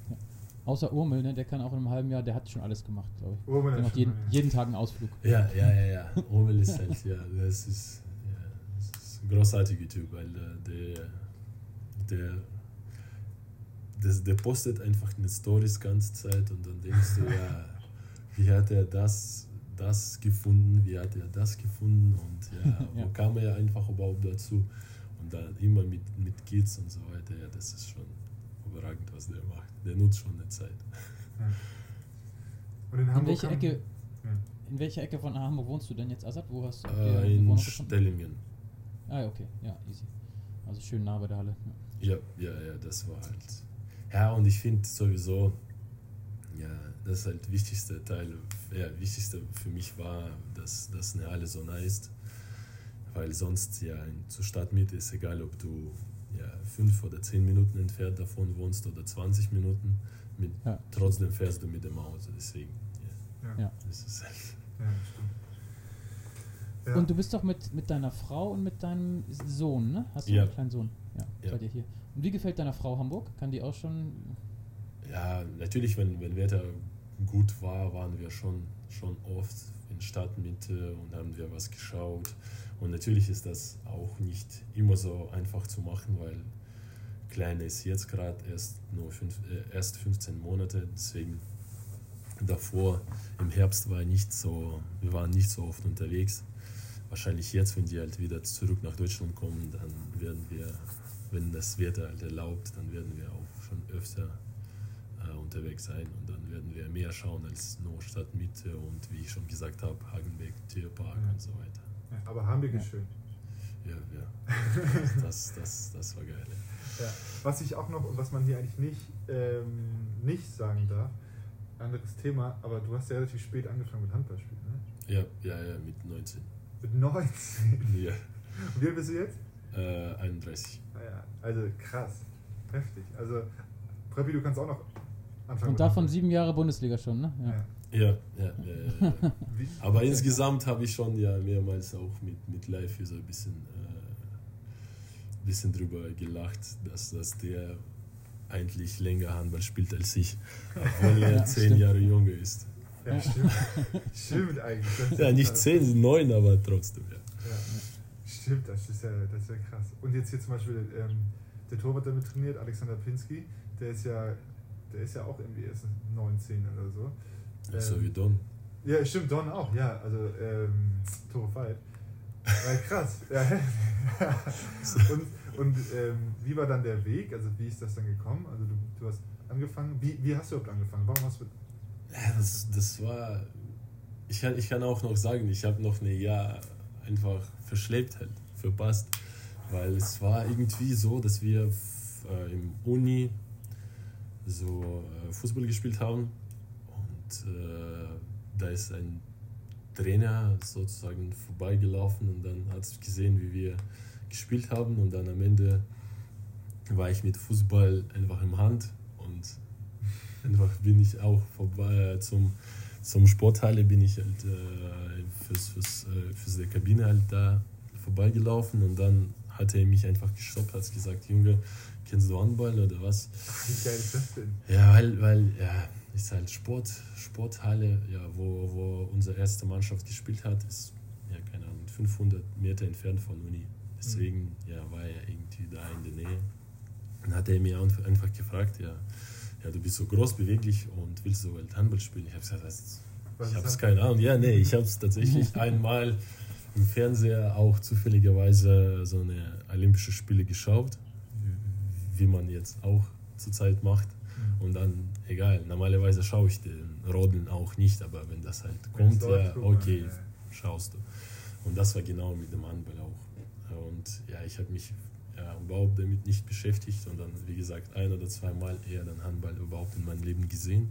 Außer Urmel, ne? Der kann auch in einem halben Jahr, der hat schon alles gemacht, glaube ich. Urban Der ist macht jeden, mal, ja. jeden Tag einen Ausflug. Ja, ja, ja, ja. Orwell ist halt, ja, das ist, ja, das ist ein großartiger Typ, weil der, der, der, der postet einfach eine Stories ganze Zeit und dann denkst du, ja, wie hat er das, das gefunden, wie hat er das gefunden und ja, Ja. wo kam er einfach überhaupt dazu? Und dann immer mit, mit Kids und so weiter, ja, das ist schon überragend, was der macht. Der nutzt schon eine Zeit. Und in In Hamburg welcher haben- Ecke, Ja. in welcher Ecke von Hamburg wohnst du denn jetzt, Assad? Wo hast du Äh, in? Stellingen. Ah, ja, okay, ja, easy. Also schön nah bei der Halle. Ja, ja, ja, das war halt. Ja, und ich finde sowieso, ja, das ist halt wichtigste Teil, ja, wichtigste für mich war, dass das eine Halle so nah ist. Weil sonst, ja, in, zur Stadtmitte ist egal, ob du ja, fünf oder zehn Minuten entfernt davon wohnst oder 20 Minuten, mit, Ja. trotzdem fährst du mit dem Auto. Deswegen, ja, Ja. Ja. das ist halt. Ja. Und du bist doch mit, mit deiner Frau und mit deinem Sohn, ne? Hast du Ja. einen kleinen Sohn? Ja, Ja. seid ihr hier. Und wie gefällt deiner Frau Hamburg? Kann die auch schon. Ja, natürlich, wenn, wenn Wetter gut war, waren wir schon, schon oft in Stadtmitte und haben wir was geschaut. Und natürlich ist das auch nicht immer so einfach zu machen, weil Kleine ist jetzt gerade erst nur fünf, äh, erst 15 Monate, deswegen davor im Herbst war nicht so, wir waren nicht so oft unterwegs. Wahrscheinlich jetzt, wenn die halt wieder zurück nach Deutschland kommen, dann werden wir, wenn das Wetter halt erlaubt, dann werden wir auch schon öfter unterwegs sein und dann werden wir mehr schauen als nur Stadtmitte und wie ich schon gesagt habe, Hagenbeck, Tierpark Ja. und so weiter. Ja, aber Hamburg ist Ja. schön. Ja, ja. Das, das, das war geil. ja. Ja. Was ich auch noch und was man hier eigentlich nicht, ähm, nicht sagen darf, anderes Thema, aber du hast ja relativ spät angefangen mit Handballspielen, ne? Ja, ja, ja, mit 19. Mit 19. Ja, Und wie alt bist du jetzt? äh, 31. Naja, also krass. Heftig. Also, Preppi, du kannst auch noch anfangen. Und davon sieben Jahre Bundesliga schon, ne? Ja. Ja, ja, ja, ja, ja. Aber insgesamt habe ich schon ja mehrmals auch mit, mit Live so ein bisschen, äh, bisschen drüber gelacht, dass, dass der eigentlich länger Handball spielt als ich, obwohl er Ja, zehn stimmt. Jahre jünger ist. Ja, stimmt. stimmt eigentlich. Ja, nicht zehn, neun, aber trotzdem, ja. Ja. Stimmt, das ist ja, das ist ja krass. Und jetzt hier zum Beispiel ähm, der Torwart, der mit trainiert, Alexander Pinsky, der ist ja, der ist ja auch irgendwie erst 19 oder so. So Ähm, wie Don. Ja, stimmt, Don auch, ja, also ähm, Tore Veit. Ja, krass. Ja. und und ähm, wie war dann der Weg? Also wie ist das dann gekommen? Also du, du hast angefangen, wie, wie hast du überhaupt angefangen? Warum hast du... Ja, das, das war. Ich kann, ich kann auch noch sagen, ich habe noch ein Jahr einfach verschleppt, halt, verpasst. Weil es war irgendwie so, dass wir äh, im Uni so äh, Fußball gespielt haben. Und äh, da ist ein Trainer sozusagen vorbeigelaufen und dann hat es gesehen, wie wir gespielt haben. Und dann am Ende war ich mit Fußball einfach im Hand und einfach bin ich auch vorbei äh, zum, zum Sporthalle bin ich halt äh, fürs, fürs, äh, fürs der Kabine halt da vorbeigelaufen. Und dann hat er mich einfach gestoppt, hat gesagt, Junge, kennst du Handball oder was? Wie geil ist das denn? Ja, weil, weil ja, ist halt Sport, Sporthalle, ja, wo, wo unsere erste Mannschaft gespielt hat, ist, ja, keine Ahnung, 500 Meter entfernt von Uni. Deswegen, ja, war er irgendwie da in der Nähe. Dann hat er mir einf- einfach gefragt, ja, ja, du bist so groß, beweglich und willst du halt Handball spielen? Ich habe gesagt, das, Was ich habe es keine Ahnung. Ja, nee, ich habe es tatsächlich einmal im Fernseher auch zufälligerweise so eine Olympische Spiele geschaut, wie man jetzt auch zurzeit macht. Mhm. Und dann, egal, normalerweise schaue ich den Rodeln auch nicht, aber wenn das halt kommt, ja, okay, schaust du. Und das war genau mit dem Handball auch. Und ja, ich habe mich ja, überhaupt damit nicht beschäftigt und dann, wie gesagt, ein oder zweimal eher den Handball überhaupt in meinem Leben gesehen.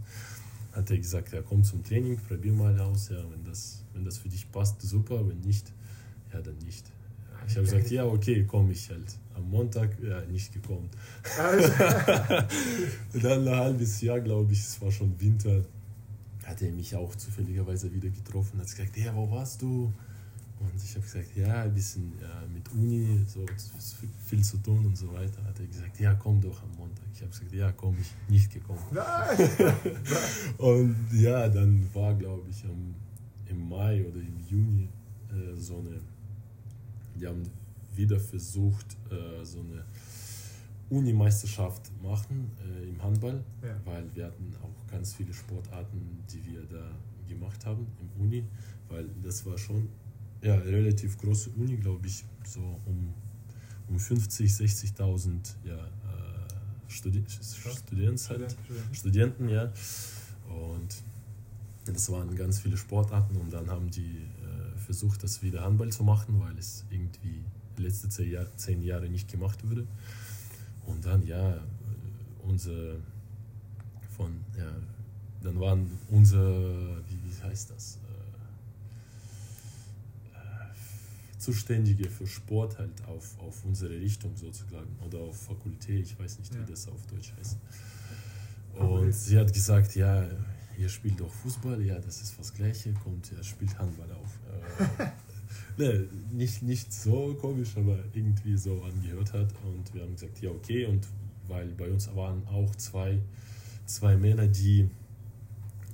Hat er gesagt, ja, komm zum Training, probier mal aus, ja, wenn das, wenn das für dich passt, super, wenn nicht, ja, dann nicht. Ich habe gesagt, ja, okay, komme ich halt. Am Montag, ja, nicht gekommen. Also, Und dann ein halbes Jahr, glaube ich, es war schon Winter, hat er mich auch zufälligerweise wieder getroffen. Hat gesagt, ja, wo warst du? Und ich habe gesagt, ja, ein bisschen ja, mit Uni, so viel zu tun und so weiter. Hat er gesagt, ja, komm doch am Montag. Ich habe gesagt, ja, komm, ich nicht gekommen. Und ja, dann war, glaube ich, am, im Mai oder im Juni äh, so eine, die haben wieder versucht, äh, so eine Unimeisterschaft machen äh, im Handball, Ja. weil wir hatten auch ganz viele Sportarten, die wir da gemacht haben im Uni, weil das war schon ja relativ große Uni, glaube ich, so um, um 50, 60.000 ja, äh, Studi halt, Studenten. Studenten, ja. Und das waren ganz viele Sportarten und dann haben die versucht, das wieder Handball zu machen, weil es irgendwie die letzten zehn, Jahr, zehn Jahre nicht gemacht wurde. Und dann, ja, unser von, ja, dann waren unsere, wie, wie heißt das? Äh, Zuständige für Sport halt auf, auf unsere Richtung sozusagen oder auf Fakultät, ich weiß nicht, Ja. wie das auf Deutsch heißt. Und sie hat gesagt, ja, ihr spielt doch Fußball, ja, das ist was Gleiche, kommt, ihr spielt Handball auf. Ne, nicht, nicht so komisch, aber irgendwie so angehört hat. Und wir haben gesagt, ja, okay. Und weil bei uns waren auch zwei, zwei Männer, die,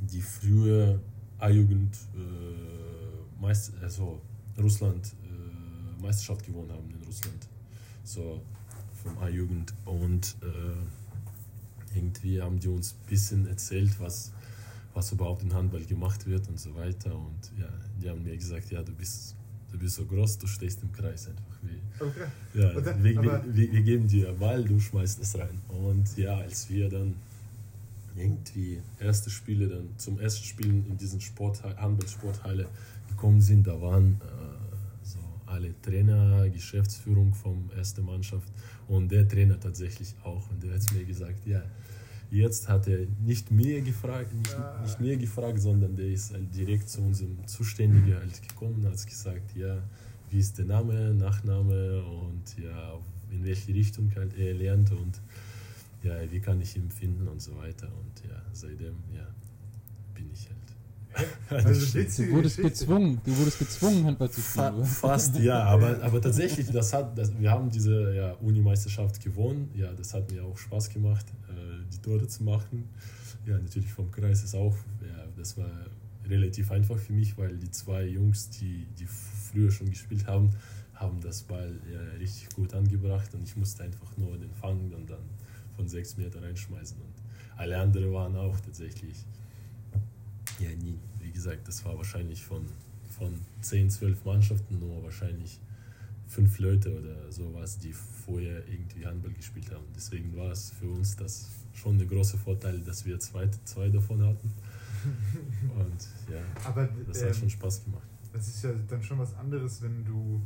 die früher A-Jugend, äh, also Russland, äh, Meisterschaft gewonnen haben in Russland. So vom A-Jugend. Und äh, irgendwie haben die uns ein bisschen erzählt, was, was überhaupt in Handball gemacht wird und so weiter. Und ja, die haben mir gesagt, ja, du bist, du bist so groß, du stehst im Kreis einfach. Wie, Okay. ja, dann- wir, wir, wir geben dir Ball, du schmeißt es rein. Und ja, als wir dann irgendwie erste Spiele dann zum ersten Spielen in diesen Sport, Handballsporthalle gekommen sind, da waren äh, so alle Trainer, Geschäftsführung vom ersten Mannschaft und der Trainer tatsächlich auch. Und der hat mir gesagt, ja, jetzt hat er nicht mir gefragt, nicht, Ah. nicht mir gefragt, sondern der ist halt direkt zu unserem Zuständigen halt gekommen und hat gesagt, ja, wie ist der Name, Nachname und ja, in welche Richtung halt er lernt und ja, wie kann ich ihn finden und so weiter. Und ja, seitdem, ja, bin ich halt. Also Du witzige wurdest Geschichte. gezwungen, du wurdest gezwungen, Handball zu Fa spielen. oder? fast, ja, aber, aber tatsächlich, das hat, das, wir haben diese ja, Uni-Meisterschaft gewonnen. Ja, das hat mir auch Spaß gemacht, äh, die Tore zu machen. Ja, natürlich vom Kreis ist auch, ja, das war relativ einfach für mich, weil die zwei Jungs, die, die früher schon gespielt haben, haben das Ball ja, richtig gut angebracht und ich musste einfach nur den fangen und dann von sechs Meter reinschmeißen. Und alle anderen waren auch tatsächlich ja, nie. Wie gesagt, das war wahrscheinlich von, von 10, 12 Mannschaften nur wahrscheinlich fünf Leute oder sowas, die vorher irgendwie Handball gespielt haben. Deswegen war es für uns das schon der große Vorteil, dass wir zwei, zwei davon hatten. Und ja, Aber das ähm, hat schon Spaß gemacht. das ist ja dann schon was anderes, wenn du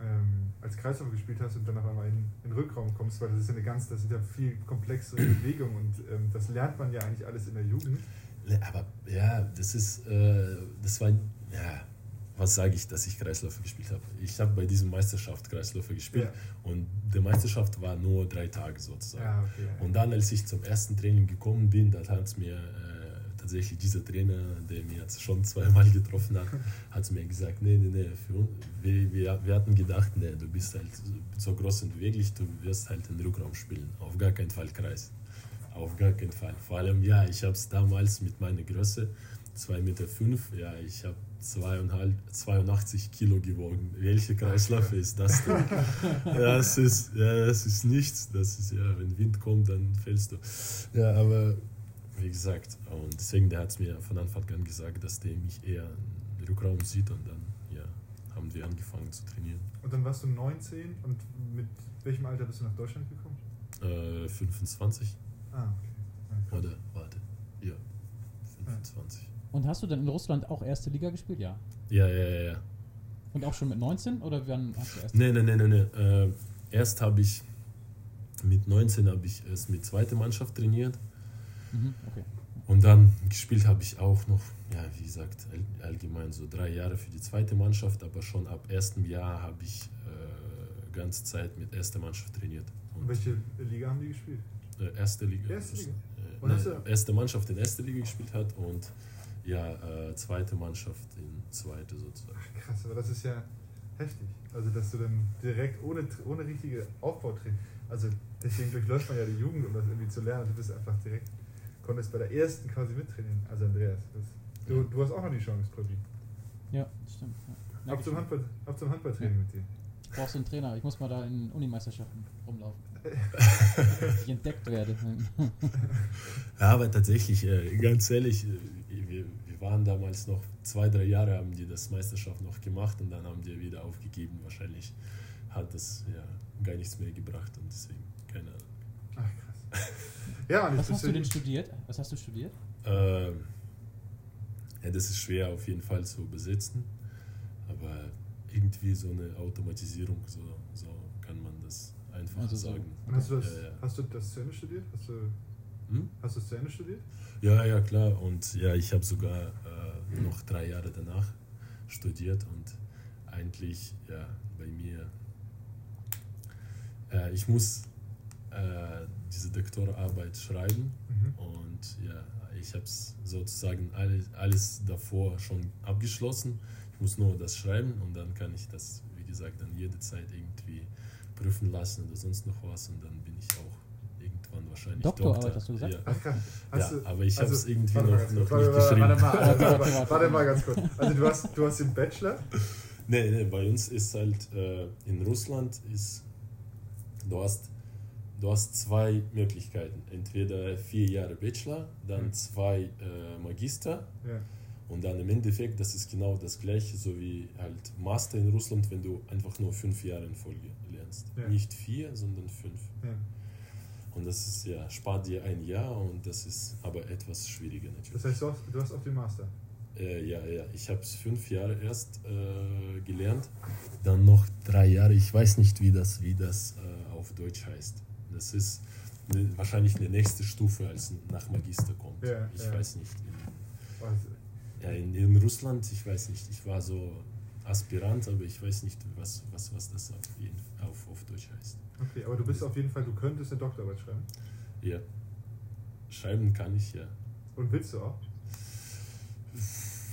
ähm, als Kreislauf gespielt hast und dann auf einmal in, in den Rückraum kommst, weil das ist ja eine ganz, das sind ja viel komplexere Bewegungen und ähm, das lernt man ja eigentlich alles in der Jugend. Ne, Aber ja, das ist, äh, das war, ja, was sage ich, dass ich Kreisläufe gespielt habe? Ich habe bei diesem Meisterschaft Kreisläufe gespielt und die Meisterschaft war nur drei Tage sozusagen. Ja, okay. Und dann, als ich zum ersten Training gekommen bin, da hat mir äh, tatsächlich dieser Trainer, der mir jetzt schon zweimal getroffen hat, hat mir gesagt, nee, nee, nee, für uns, wir, wir, wir hatten gedacht, nee, du bist halt so groß und beweglich, du wirst halt den Rückraum spielen, auf gar keinen Fall Kreis. Auf gar keinen Fall. Vor allem, ja, ich habe es damals mit meiner Größe, 2,5 Meter, fünf, ja, ich habe 82 Kilo gewogen. Welche Kreisläufe ist das denn? das, ist, ja, das ist nichts. Das ist ja, wenn Wind kommt, dann fällst du. Ja, aber wie gesagt, und deswegen, der hat es mir von Anfang an gesagt, dass der mich eher im Rückraum sieht und dann, ja, haben wir angefangen zu trainieren. Und dann warst du 19 und mit welchem Alter bist du nach Deutschland gekommen? Äh, 25 Ah, okay. Oder, warte, ja, 25. Und hast du dann in Russland auch erste Liga gespielt? Ja. Ja, ja, ja, ja. Und auch schon mit 19 oder wann hast du erst? Nee, nee, nee, nee, nee. Äh, erst habe ich mit 19 habe ich erst mit zweiter Mannschaft trainiert Mhm, okay. und dann gespielt habe ich auch noch, ja, wie gesagt, all, allgemein so drei Jahre für die zweite Mannschaft, aber schon ab erstem Jahr habe ich äh, ganze Zeit mit erster Mannschaft trainiert. Und, welche Liga haben die gespielt? Äh, erste Liga. Erste Liga? Äh, du- erste Mannschaft in erster Liga gespielt hat und ja, äh, zweite Mannschaft in zweite sozusagen. Ach, krass, aber das ist ja heftig. Also, dass du dann direkt ohne, ohne richtige Aufbautraining, also deswegen durchläuft man ja die Jugend, um das irgendwie zu lernen. Du bist einfach direkt, konntest bei der ersten quasi mittrainieren. Also, Andreas, das, du, du hast auch noch die Chance, Probi. Ja, stimmt. Ja. Ab zum, Handball, ab zum Handballtraining mit dir. Brauchst du einen Trainer? Ich muss mal da in Unimeisterschaften rumlaufen. Dass ich entdeckt werde. Ja, aber tatsächlich, äh, ganz ehrlich, äh, wir, wir waren damals noch zwei, drei Jahre, haben die das Meisterschaft noch gemacht und dann haben die wieder aufgegeben. Wahrscheinlich hat das ja gar nichts mehr gebracht und deswegen keine Ahnung. Ach, krass. Ja, Was hast du denn studiert? Was hast du studiert? Ähm, ja, das ist schwer auf jeden Fall zu besetzen, aber irgendwie so eine Automatisierung, so, Also so- sagen. Und hast du das, Ja, ja. hast du das zu Ende studiert? Hast du, Hm? hast du zu Ende studiert? Ja, ja, klar. Und ja, ich habe sogar äh, noch drei Jahre danach studiert und eigentlich, ja, bei mir, äh, ich muss äh, diese Doktorarbeit schreiben Mhm. und ja, ich habe es sozusagen alles, alles davor schon abgeschlossen. Ich muss nur das schreiben und dann kann ich das, wie gesagt, dann jede Zeit irgendwie prüfen lassen oder sonst noch was und dann bin ich auch irgendwann wahrscheinlich Doktorarbeit, Doktor. hast du gesagt? Ja. Ach. Ja, du, aber ich habe es irgendwie warte noch, ganz noch kurz, nicht warte, geschrieben. Warte mal, warte, Warte, warte, warte. warte mal ganz kurz. Also du hast, du hast den Bachelor? Nee, nee, bei uns ist halt äh, in Russland ist, du hast, du hast zwei Möglichkeiten. Entweder vier Jahre Bachelor, dann Mhm. zwei äh, Magister Ja. Und dann im Endeffekt, das ist genau das gleiche, so wie halt Master in Russland, wenn du einfach nur fünf Jahre in Folge lernst. Ja. Nicht vier, sondern fünf. ja. Und das ist ja, spart dir ein Jahr und das ist aber etwas schwieriger natürlich. Das heißt, du hast, du hast auch den Master. Äh, ja, ja, ich habe es fünf Jahre erst äh, gelernt, dann noch drei Jahre. Ich weiß nicht, wie das, wie das äh, auf Deutsch heißt. Das ist ne, wahrscheinlich eine nächste Stufe, als nach Magister kommt. Ja, ich weiß nicht. Also, ja, in, in Russland, ich weiß nicht. Ich war so Aspirant, aber ich weiß nicht, was, was, was das auf, jeden, auf, auf Deutsch heißt. okay, aber du bist auf jeden Fall, du könntest eine Doktorarbeit schreiben. Ja, schreiben kann ich ja. Und willst du auch?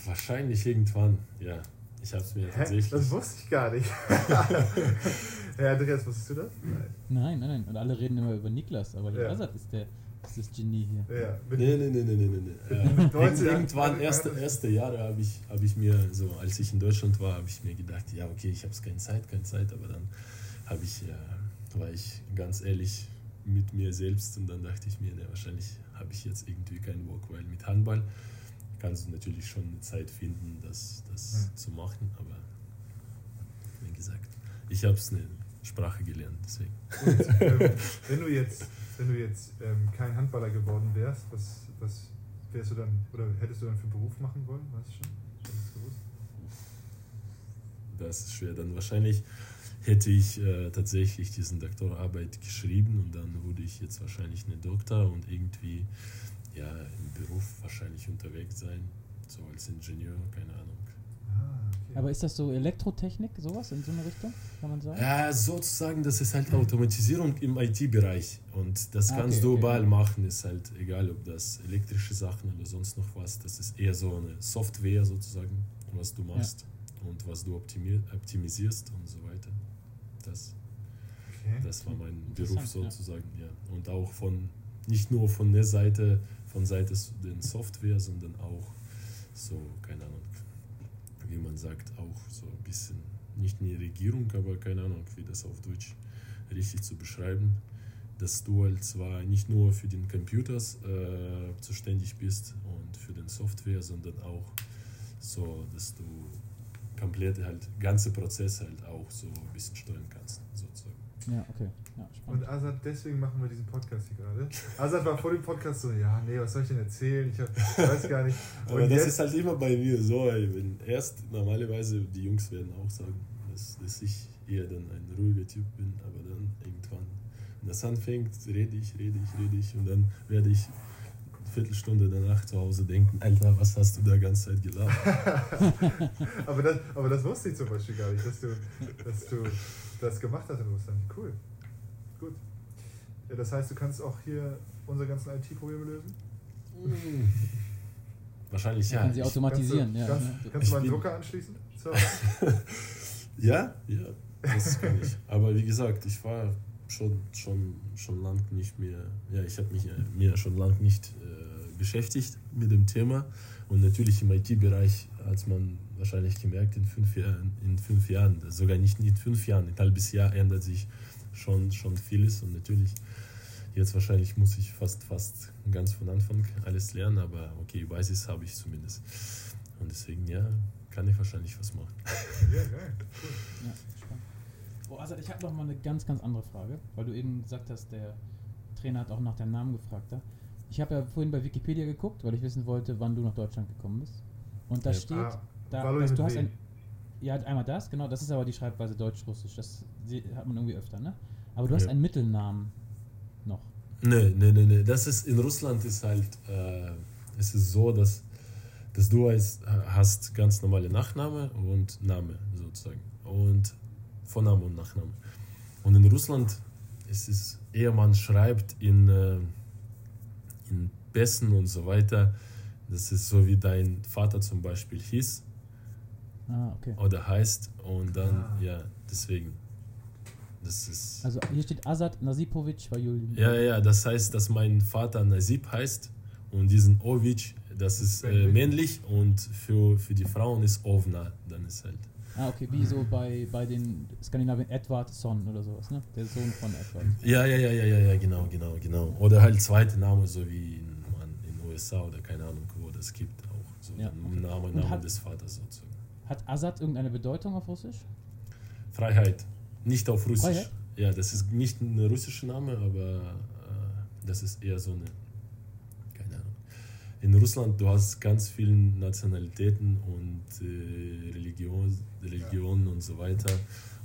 Wahrscheinlich irgendwann, ja. Ich habe es mir Hä? tatsächlich. Das wusste ich gar nicht. Herr Andreas, wusstest du das? Nein. Nein, nein, nein. Und alle reden immer über Niklas, aber Ja. ja. Azad ist, der, ist das Genie hier. Ja, Nee, nee, nee, nee, nee, nee. nee. Ja. Mit 19 Jahren- Irgendwann, erste, erste Jahre habe ich, hab ich mir, so als ich in Deutschland war, habe ich mir gedacht, ja, okay, ich habe keine Zeit, keine Zeit, aber dann habe ich, ja, war ich ganz ehrlich mit mir selbst und dann dachte ich mir, ne, wahrscheinlich habe ich jetzt irgendwie keinen Bock, weil mit Handball kannst du natürlich schon eine Zeit finden, das, das Ja. zu machen, aber wie gesagt, ich habe es eine Sprache gelernt, deswegen. Und, ähm, wenn du jetzt, wenn du jetzt ähm, kein Handballer geworden wärst, was, was wärst du dann, oder hättest du dann für einen Beruf machen wollen? Weißt du schon? Hast du gewusst? Das ist schwer. Dann wahrscheinlich hätte ich äh, tatsächlich diesen Doktorarbeit geschrieben und dann würde ich jetzt wahrscheinlich eine Doktor und irgendwie ja im Beruf wahrscheinlich unterwegs sein, so als Ingenieur, keine Ahnung. Aber ist das so Elektrotechnik, sowas in so eine Richtung, kann man sagen? Ja, sozusagen, das ist halt Automatisierung im IT-Bereich und das Ah, kannst okay, du okay. überall machen, ist halt egal, ob das elektrische Sachen oder sonst noch was, das ist eher so eine Software sozusagen, was du machst und was du optimisierst und so weiter. Das okay. Das war mein Beruf ja. sozusagen, ja. Und auch von, nicht nur von der Seite, von Seite der Software, sondern auch so, keine Ahnung, man sagt, auch so ein bisschen, nicht eine Regierung, aber keine Ahnung, wie das auf Deutsch richtig zu beschreiben, dass du halt zwar nicht nur für den Computers äh, zuständig bist und für den Software, sondern auch so, dass du komplett halt, ganze Prozess halt auch so ein bisschen steuern kannst, sozusagen. Ja, okay. Ja, Und. Azad, deswegen machen wir diesen Podcast hier gerade. Azad war vor dem Podcast so, ja, nee, was soll ich denn erzählen? Ich, hab, ich weiß gar nicht. Aber Und das jetzt, ist halt immer bei mir so, ey, wenn erst normalerweise die Jungs werden auch sagen, dass, dass ich eher dann ein ruhiger Typ bin, aber dann irgendwann, wenn das anfängt, rede ich, rede ich, rede ich und dann werde ich eine Viertelstunde danach zu Hause denken, Alter, was hast du da ganze Zeit gelabert? aber, das, aber das wusste ich zum Beispiel gar nicht, dass du, dass du das gemacht hast in Russland. Cool. Gut. Ja, das heißt, du kannst auch hier unsere ganzen IT-Probleme lösen? Hm. Wahrscheinlich ja. Kann sie automatisieren, kannst du, ja. Kannst, ja. kannst du mal einen Drucker anschließen? Ja, ja, das kann ich. Aber wie gesagt, ich war schon, schon, schon lang nicht mehr, ja, ich habe mich mir schon lang nicht äh, beschäftigt mit dem Thema. Und natürlich im IT-Bereich hat man wahrscheinlich gemerkt, in fünf Jahren, in fünf Jahren, sogar nicht in fünf Jahren, ein halbes Jahr ändert sich schon, schon vieles. Und natürlich, Jetzt wahrscheinlich muss ich fast, fast ganz von Anfang alles lernen, aber okay, Basis habe ich zumindest. Und deswegen, ja, kann ich wahrscheinlich was machen. Ja, geil. Cool. Ja, spannend. Oh, also ich habe noch mal eine ganz, ganz andere Frage, weil du eben gesagt hast, der Trainer hat auch nach deinem Namen gefragt. Ja? Ich habe ja vorhin bei Wikipedia geguckt, weil ich wissen wollte, wann du nach Deutschland gekommen bist. Und da Ja. steht, Ah, da, dass du hast ein, ja, einmal das, genau, das ist aber die Schreibweise Deutsch-Russisch. Das hat man irgendwie öfter, ne? Aber du hast Ja. einen Mittelnamen noch. Nee, nee, nee, nee. Das ist in Russland ist halt, äh, es ist so, dass, dass du als, hast ganz normale Nachname und Name sozusagen. Und Vorname und Nachname. Und in Russland ist es eher, man schreibt in, äh, in Pässen und so weiter. Das ist so wie dein Vater zum Beispiel hieß Ah, okay. oder heißt. Und dann, Ah. ja, deswegen. Das ist. Also hier steht Azad Nasipovic Vajulin. Ja, ja, ja, das heißt, dass mein Vater Nasib heißt und diesen Ovic, das ist äh, Männlich. und für, für die Frauen ist Ovna, dann ist halt. Ah, okay, wie so bei, bei den Skandinavien Edward Son oder sowas, ne? Der Sohn von Edward. Ja, ja, ja, ja, ja, ja, genau, genau, genau. Oder halt zweite Name, so wie in, man, in USA oder keine Ahnung, wo das gibt auch. So Ja, okay. Name, Und Name hat- des Vaters sozusagen. Hat Azad irgendeine Bedeutung auf Russisch? Freiheit, nicht auf Russisch. Freiheit? Ja, das ist nicht ein russischer Name, aber äh, das ist eher so eine, keine Ahnung. In Russland, du hast ganz viele Nationalitäten und äh, Religion, Religionen und so weiter.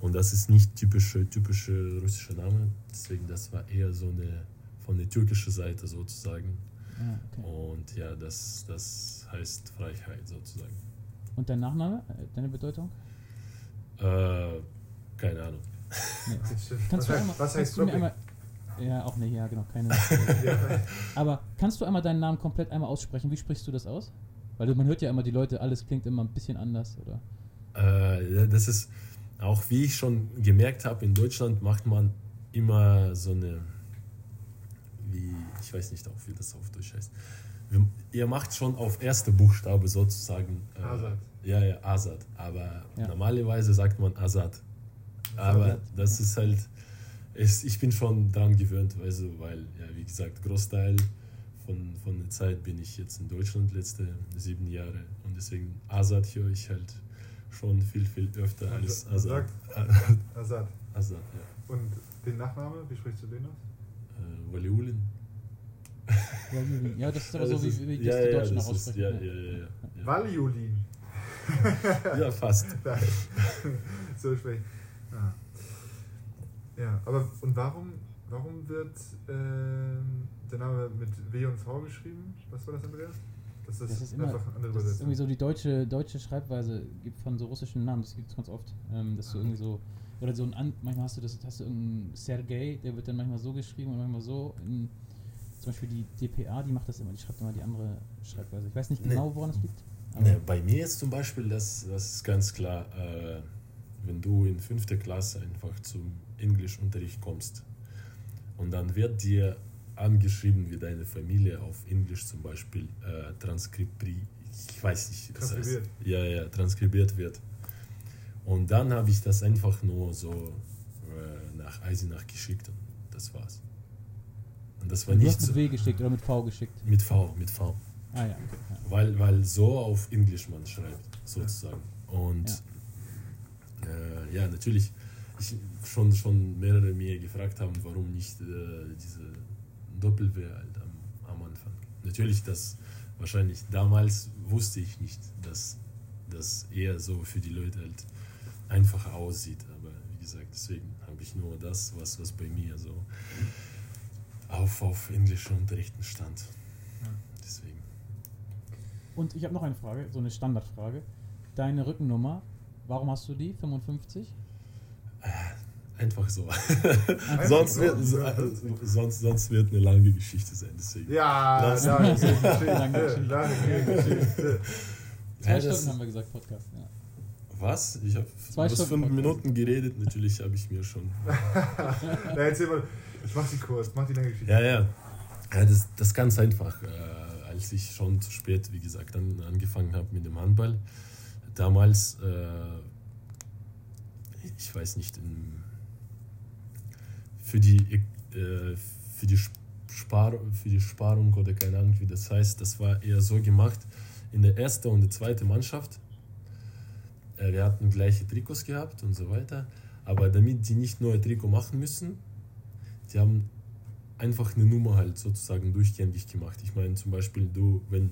Und das ist nicht typische, typische russische Name. Deswegen, das war eher so eine von der türkischen Seite sozusagen. Ah, okay. Und ja, das, das heißt Freiheit sozusagen. Und dein Nachname? Äh, Deine Bedeutung? Äh, keine Ahnung. Nee. Kannst was, du heißt, einmal, was heißt kannst du mir Röpping? einmal, Ja, auch nicht, ja, genau, keine. Aber kannst du einmal deinen Namen komplett einmal aussprechen? Wie sprichst du das aus? Weil du- man hört ja immer die Leute, alles klingt immer ein bisschen anders, oder? Äh, das ist auch, wie ich schon gemerkt habe, in Deutschland macht man immer so eine, wie, ich weiß nicht auch, wie das auf Deutsch heißt. Wir- Ihr macht schon auf erste Buchstabe sozusagen. äh, Azad. Ja, ja, Azad. Aber Ja. normalerweise sagt man Azad. Aber das ist halt, es, ich bin schon dran gewöhnt, du, weil, ja, wie gesagt, Großteil von, von der Zeit bin ich jetzt in Deutschland, letzte sieben Jahre. Und deswegen Azad höre ich halt schon viel, viel öfter als Azad. Azad. Azad, ja. Und den Nachname, wie sprichst du den aus? Äh, Waliulin. Ja, das ist aber Ja, so, das wie, wie, wie ja, das die ja, Deutschen das auch ist- aussprechen. Ja, ja. ja, ja, ja, ja. Valiolin. ja, fast. So sprechen. Ah. Ja, aber und warum, warum wird ähm, der Name mit W und V geschrieben? Was war das, Andreas? Das ist, Das ist immer, einfach eine andere das ist irgendwie so die deutsche, deutsche Schreibweise gibt von so russischen Namen, das gibt es ganz oft. Ähm, dass du irgendwie so, oder so ein, An manchmal hast du das, hast du irgendeinen Sergei, der wird dann manchmal so geschrieben und manchmal so. In, zum Beispiel die DPA, die macht das immer, die schreibt immer die andere Schreibweise. Ich weiß nicht Nee. genau, woran es liegt. aber- Ne, bei mir jetzt zum Beispiel, das, das ist ganz klar, äh, wenn du in fünfte Klasse einfach zum Englischunterricht kommst und dann wird dir angeschrieben, wie deine Familie auf Englisch zum Beispiel äh, transkribiert, ich weiß nicht, das heißt, ja, ja, transkribiert wird. Und dann habe ich das einfach nur so äh, nach Eisenach geschickt und das war's. Und das war du nicht hast mit W geschickt oder mit V geschickt. mit V, mit V. Ah ja, okay. Ja. Weil, weil so auf Englisch man schreibt, sozusagen. Und äh, ja, natürlich, ich schon, schon mehrere mir gefragt haben, warum nicht äh, diese Doppel-W halt am, am Anfang. Natürlich, das wahrscheinlich damals wusste ich nicht, dass das eher so für die Leute halt einfacher aussieht. Aber wie gesagt, deswegen habe ich nur das, was, was bei mir so auf, auf englischen Unterrichten stand. Deswegen. Und ich habe noch eine Frage, so eine Standardfrage. Deine Rückennummer, warum hast du die? 55? Einfach so. Einfach sonst, so? wird, so, äh, sonst, sonst wird eine lange Geschichte sein. Deswegen. Ja, lange Geschichte. Lange Geschichte. Zwei Ja, Stunden haben wir gesagt, Podcast. Ja. Was? Ich habe bis fünf. Minuten geredet. Natürlich habe ich mir schon. Na, erzähl mal. Ich mach die kurz, mach die lange Geschichte. Ja, ja. ja das, das ganz einfach. Äh, als ich schon zu spät, wie gesagt, an, angefangen habe mit dem Handball, damals, äh, ich weiß nicht, in, für, die, äh, für die, Spar für die Sparung oder keine Ahnung, wie das heißt, das war eher so gemacht in der ersten und der zweiten Mannschaft. Äh, wir hatten gleiche Trikots gehabt und so weiter. Aber damit die nicht neue Trikot machen müssen, die haben einfach eine Nummer halt sozusagen durchgängig gemacht. Ich meine zum Beispiel du, wenn,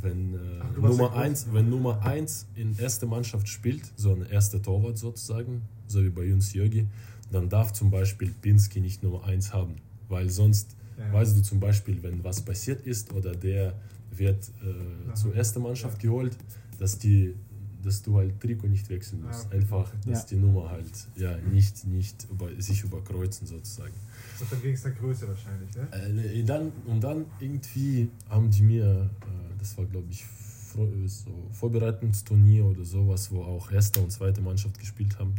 wenn, äh, Ach, Nummer 1, wenn Nummer 1 in erster Mannschaft spielt, so ein erster Torwart sozusagen, so wie bei uns Jörgi, dann darf zum Beispiel Pinski nicht Nummer 1 haben. Weil sonst Ja. weißt du zum Beispiel, wenn was passiert ist oder der wird äh, zur ersten Mannschaft Ja. geholt, dass die dass du halt Trikot nicht wechseln musst. okay. Einfach, dass Ja. die Nummer halt ja nicht, nicht über, sich überkreuzen sozusagen. Und dann ging es nach Größe wahrscheinlich, ne? Äh, nee, dann, und dann irgendwie haben die mir, äh, das war glaube ich äh, so Vorbereitungsturnier oder sowas, wo auch erste und zweite Mannschaft gespielt haben.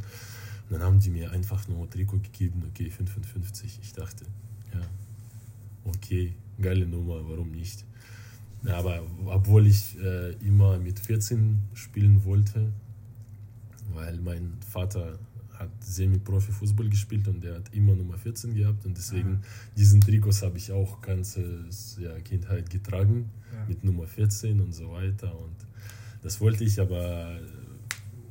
Und dann haben die mir einfach nur Trikot gegeben, okay, 55. Ich dachte, ja, okay, geile Nummer, warum nicht? Ja, aber obwohl ich äh, immer mit 14 spielen wollte, weil mein Vater hat Semi-Profi-Fußball gespielt und der hat immer Nummer 14 gehabt und deswegen diesen Trikots habe ich auch ganze ja, Kindheit getragen Ja. mit Nummer 14 und so weiter und das wollte ich, aber äh,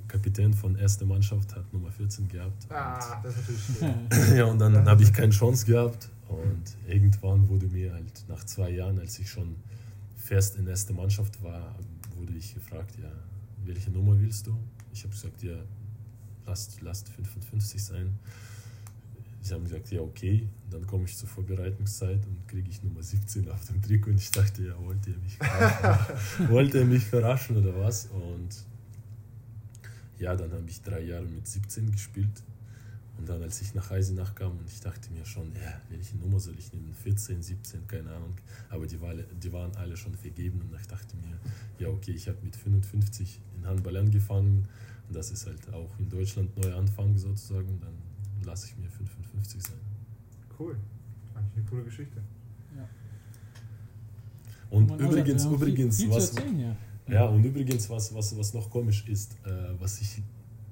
Kapitän von erster Mannschaft hat Nummer 14 gehabt. Ah, das ist natürlich schwierig. ja, und dann habe ich keine Chance gehabt. Und irgendwann wurde mir halt nach zwei Jahren, als ich schon fest in erster Mannschaft war, wurde ich gefragt, ja, welche Nummer willst du? Ich habe gesagt, ja, lasst, lasst 55 sein. Sie haben gesagt, ja, okay. Dann komme ich zur Vorbereitungszeit und kriege ich Nummer 17 auf dem Trikot und ich dachte, ja, wollt ihr mich verarschen? wollt ihr mich verarschen oder was? Und ja, dann habe ich drei Jahre mit 17 gespielt. Und dann, als ich nach Eisenach kam, und ich dachte mir schon, ja, welche Nummer soll ich nehmen? 14, 17, keine Ahnung. Aber die, war, die waren alle schon vergeben. Und ich dachte mir, ja, okay, ich habe mit 55 in Handball angefangen. Und das ist halt auch in Deutschland neuer Anfang sozusagen. Dann lasse ich mir 55 sein. Cool. Eigentlich eine coole Geschichte. Und Man hat- übrigens, wir haben viel- übrigens, viel was, hier. Ja, und übrigens, was, was, was noch komisch ist, äh, was ich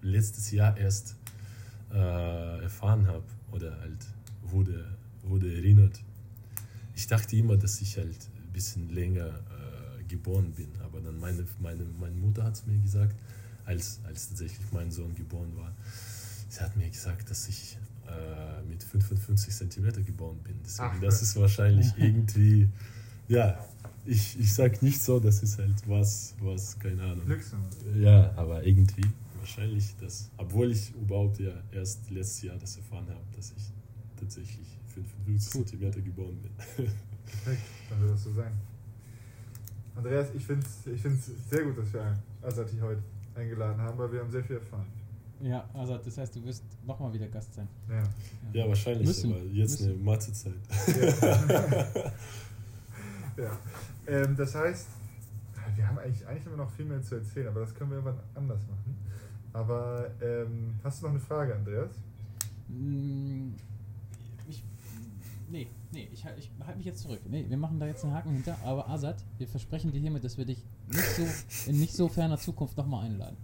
letztes Jahr erst äh, erfahren habe oder halt wurde, wurde erinnert. Ich dachte immer, dass ich halt ein bisschen länger äh, geboren bin, aber dann meine, meine, meine Mutter hat es mir gesagt, als, als tatsächlich mein Sohn geboren war. Sie hat mir gesagt, dass ich äh, mit 55 Zentimeter geboren bin. Deswegen, Ach, das ist wahrscheinlich irgendwie, ja, ich, ich sag nicht so, das ist halt was, was, keine Ahnung. Ja, aber irgendwie wahrscheinlich das, obwohl ich überhaupt ja erst letztes Jahr das erfahren habe, dass ich tatsächlich 55 Gut. Zentimeter geboren bin. Perfekt, dann wird das so sein. Andreas, ich finde es ich find's sehr gut, dass wir Asati heute eingeladen haben, weil wir haben sehr viel erfahren. Ja, also das heißt, du wirst nochmal wieder Gast sein. Ja. Ja, wahrscheinlich, Müssen, aber jetzt müssen. eine Mathezeit. ja. Ähm, das heißt, wir haben eigentlich, eigentlich wir noch viel mehr zu erzählen, aber das können wir irgendwann anders machen. Aber ähm, hast du noch eine Frage, Andreas? Mm, Ich, nee, nee, ich, ich halte mich jetzt zurück. Nee, wir machen da jetzt einen Haken hinter. Aber Azad, wir versprechen dir hiermit, dass wir dich nicht so, in nicht so ferner Zukunft nochmal einladen.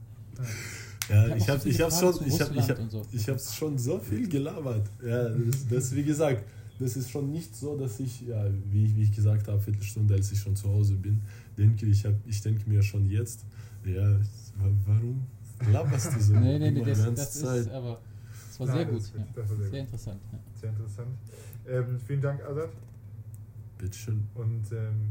Ja, hab ich habe so ich hab's Fragen schon, ich hab, ich hab, so. ich hab's schon so viel gelabert. Ja, das, das, wie gesagt, das ist schon nicht so, dass ich, ja, wie, ich- wie ich gesagt habe, Viertelstunde, als ich schon zu Hause bin, denke ich, hab, ich denke mir schon jetzt, ja, wa- warum laberst du so Nee, nee, nee, das, das ist aber. Das war Nein, sehr das gut. Ja. richtig, das war sehr Sehr gut. interessant. Ja. Sehr interessant. Ähm, vielen Dank, Asad. Bitteschön. Und ähm,